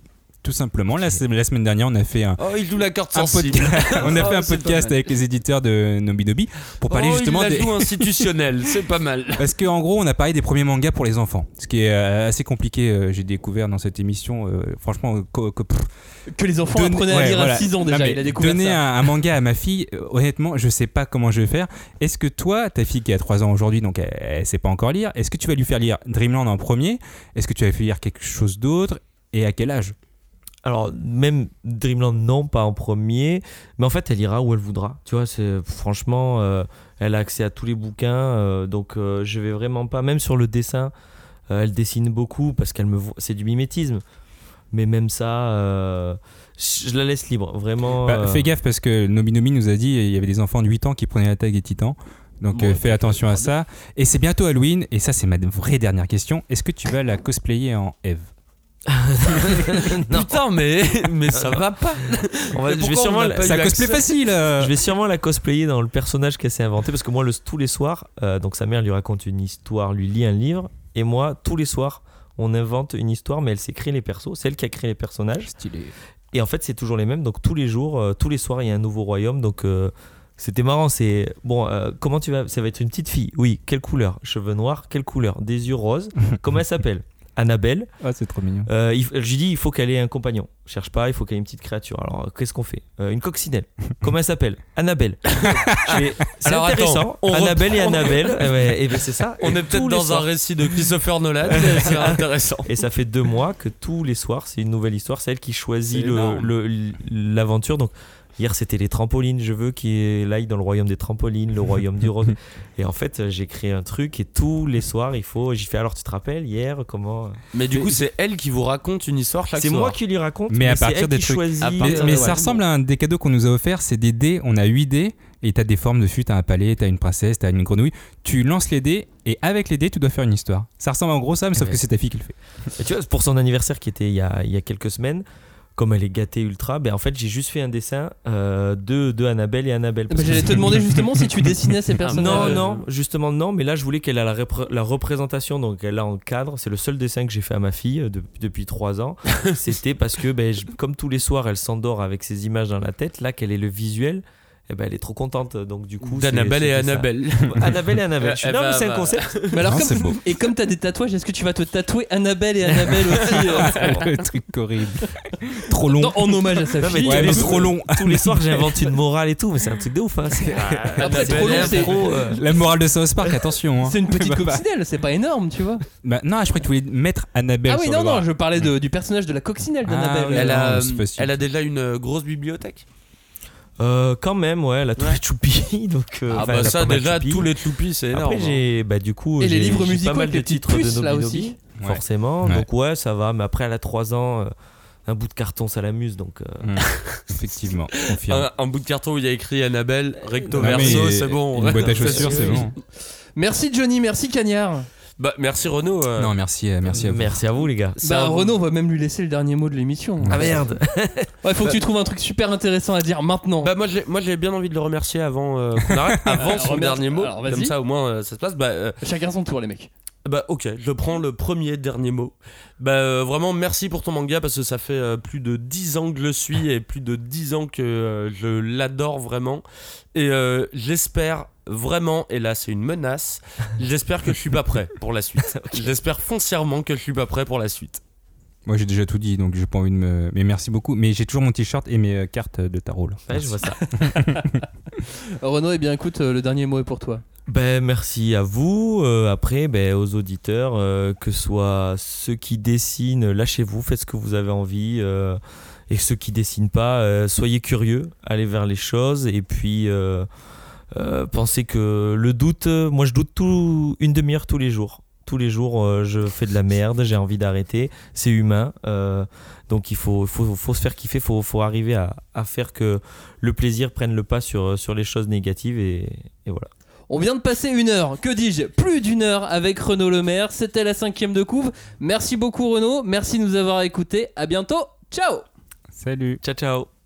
Tout simplement, la, la semaine dernière, on a fait un, Oh, il joue la carte sensible. podcast, on a Oh, fait un podcast avec les éditeurs de Nobi Nobi pour parler oh, justement il la des. joue institutionnel, c'est pas mal. Parce qu'en gros, on a parlé des premiers mangas pour les enfants, ce qui est euh, assez compliqué. euh, J'ai découvert dans cette émission, euh, franchement, que les enfants donner- apprenaient à ouais, lire voilà. à 6 ans Non, déjà. mais Il a découvert donner ça. un, un manga à ma fille, honnêtement, je sais pas comment je vais faire. Est-ce que toi, ta fille qui a 3 ans aujourd'hui, donc elle, elle sait pas encore lire, est-ce que tu vas lui faire lire Dreamland en premier? Est-ce que tu vas lui faire lire quelque chose d'autre? Et à quel âge? Alors, même Dreamland, non, pas en premier. Mais en fait, elle ira où elle voudra. Tu vois, c'est franchement, euh, elle a accès à tous les bouquins. euh, donc, euh, je vais vraiment pas. Même sur le dessin, euh, elle dessine beaucoup parce qu'elle me voit. C'est du mimétisme. Mais même ça, je la laisse libre. Vraiment. Bah, Fais gaffe parce que Nobi Nobi nous a dit il y avait des enfants de 8 ans qui prenaient la tag des titans. Donc Bon, fais ok, attention à ça. Et c'est bientôt Halloween. Et ça, c'est ma vraie dernière question. Est-ce que tu vas la cosplayer en Eve? Putain, mais, mais ça va pas. On va- je vais sûrement cosplay facile euh. Je vais sûrement la cosplayer dans le personnage qu'elle s'est inventé parce que moi, le, tous les soirs, euh, donc sa mère lui raconte une histoire, lui lit un livre, et moi, tous les soirs, on invente une histoire, mais elle s'est créée les persos, c'est elle qui a créé les personnages. Stylé. Et en fait, c'est toujours les mêmes. Donc tous les jours, euh, tous les soirs, il y a un nouveau royaume. Donc euh, c'était marrant. C'est bon. euh, comment tu vas Ça va être une petite fille. Oui. Quelle couleur? Cheveux noirs. Quelle couleur? Des yeux roses. comment elle s'appelle? Annabelle. Ah, c'est trop mignon. Euh, il- je lui dis, il faut qu'elle ait un compagnon. Cherche pas, il faut qu'elle ait une petite créature. Alors, euh, qu'est-ce qu'on fait? Euh, Une coccinelle. Comment elle s'appelle? Annabelle. Je C'est Alors, intéressant. attends, on Annabelle et. Annabelle. Ouais, et ben, c'est ça. On Et est peut-être dans soirs- un récit de Christopher Nolan, c'est intéressant. Et ça fait deux mois que tous les soirs, c'est une nouvelle histoire. C'est elle qui choisit C'est le- l'aventure. Donc, hier, c'était les trampolines. Je veux qu'il aille dans le royaume des trampolines, le royaume du rose. Et en fait, j'ai créé un truc. Et tous les soirs, il faut. J'y fais alors, tu te rappelles, hier, comment. Mais du coup, c'est elle qui vous raconte une histoire chaque C'est moi qui lui raconte. Mais à c'est partir elle des qui trucs. choisit. À Mais, mais ça ressemble à un des cadeaux qu'on nous a offert, c'est des dés, on a 8 dés, et t'as des formes dessus, t'as un palais, t'as une princesse, t'as une grenouille. Tu lances les dés, et avec les dés, tu dois faire une histoire. Ça ressemble en gros ça, mais sauf Ouais. que c'est ta fille qui le fait. Et tu vois, pour son anniversaire qui était il y a, il y a quelques semaines, comme elle est gâtée ultra, ben en fait j'ai juste fait un dessin euh, de, de Annabelle et Annabelle. Bah, J'allais te demander justement si tu dessinais ces personnages. Non, non, justement non, mais là je voulais qu'elle ait la, repré- la représentation, donc elle a en cadre. C'est le seul dessin que j'ai fait à ma fille euh, de- depuis trois ans. C'était parce que, ben, je- comme tous les soirs, elle s'endort avec ses images dans la tête. Là, qu'elle ait le visuel, eh ben, elle est trop contente. Donc du coup, D'Annabelle et. Annabelle. Annabelle et Annabelle. Eh non, ben, mais c'est un bah. concept. Mais alors, Non, comme- beau. et comme t'as des tatouages, est-ce que tu vas te tatouer Annabelle et Annabelle aussi euh, le truc horrible. Trop long. en hommage à sa Non, mais fille tous Ouais, les mais soirs- trop long. Tous les soirs, j'invente une morale et tout, mais c'est un truc de ouf. Hein. C'est- Après, trop long, c'est- Trop, euh, La morale de South Park, attention. hein. C'est une petite Bah, bah. coccinelle, c'est pas énorme, tu vois. Bah, non, je crois que tu voulais mettre Annabelle. ah oui, sur non, le non, je parlais de- du personnage de la coccinelle Ah d'Annabelle. oui, Elle a, elle déjà une euh, grosse bibliothèque? Euh, quand même, ouais, elle a tous Ouais. les choupis. Donc, euh, Ah bah ça déjà tous les toupies c'est énorme. Après, j'ai, bah, du coup, Et les j'ai- livres musicaux pas mal de titres de puces, là Nobi aussi. Nobi, Ouais. forcément. Ouais. Donc, ouais, ça va. Mais après, elle a 3 ans, euh, un bout de carton, ça l'amuse. Donc, euh, Hum, Effectivement, un, un bout de carton où il y a écrit Annabelle recto Non, mais verso, c'est bon. Une boîte à chaussures, c'est bon. Merci Johnny, merci Cagnard. Bah merci Renaud. euh, Non, merci, euh, merci à vous. merci à vous, les gars. Bah un- Renaud, on va même lui laisser le dernier mot de l'émission. Ah merde. Ouais, faut que tu trouves un truc super intéressant à dire maintenant. Bah moi j'ai moi j'ai bien envie de le remercier avant euh, qu'on arrête, avant son dernier mot. alors. Comme ça au moins euh, ça se passe. Bah euh, Chacun son tour, les mecs. Bah ok, je prends le premier dernier mot. Bah euh, vraiment merci pour ton manga parce que ça fait euh, plus de 10 ans que je le suis et plus de 10 ans que euh, je l'adore vraiment. Et j'espère vraiment, et là c'est une menace, j'espère que je suis pas prêt pour la suite. J'espère foncièrement que je suis pas prêt pour la suite. Moi, j'ai déjà tout dit, donc j'ai pas envie de me. Mais merci beaucoup. Mais j'ai toujours mon t-shirt et mes euh, cartes de tarot. là. Ouais, je vois ça. Renaud, eh bien écoute, euh, le dernier mot est pour toi. Ben, merci à vous. Euh, après, ben, aux auditeurs, euh, que ce soit ceux qui dessinent, lâchez-vous, faites ce que vous avez envie. euh, et ceux qui dessinent pas, euh, soyez curieux, allez vers les choses. Et puis, euh, euh, pensez que le doute, euh, moi je doute tout, une demi-heure tous les jours. Tous les jours, euh, je fais de la merde, j'ai envie d'arrêter. C'est humain. euh, donc il faut, faut, faut se faire kiffer, il faut, faut arriver à, à faire que le plaisir prenne le pas sur, sur les choses négatives. Et, et voilà. On vient de passer une heure, que dis-je, plus d'une heure avec Renaud Lemaire. C'était la cinquième de couve. Merci beaucoup Renaud, merci de nous avoir écoutés. À bientôt, ciao Salut. Ciao, ciao.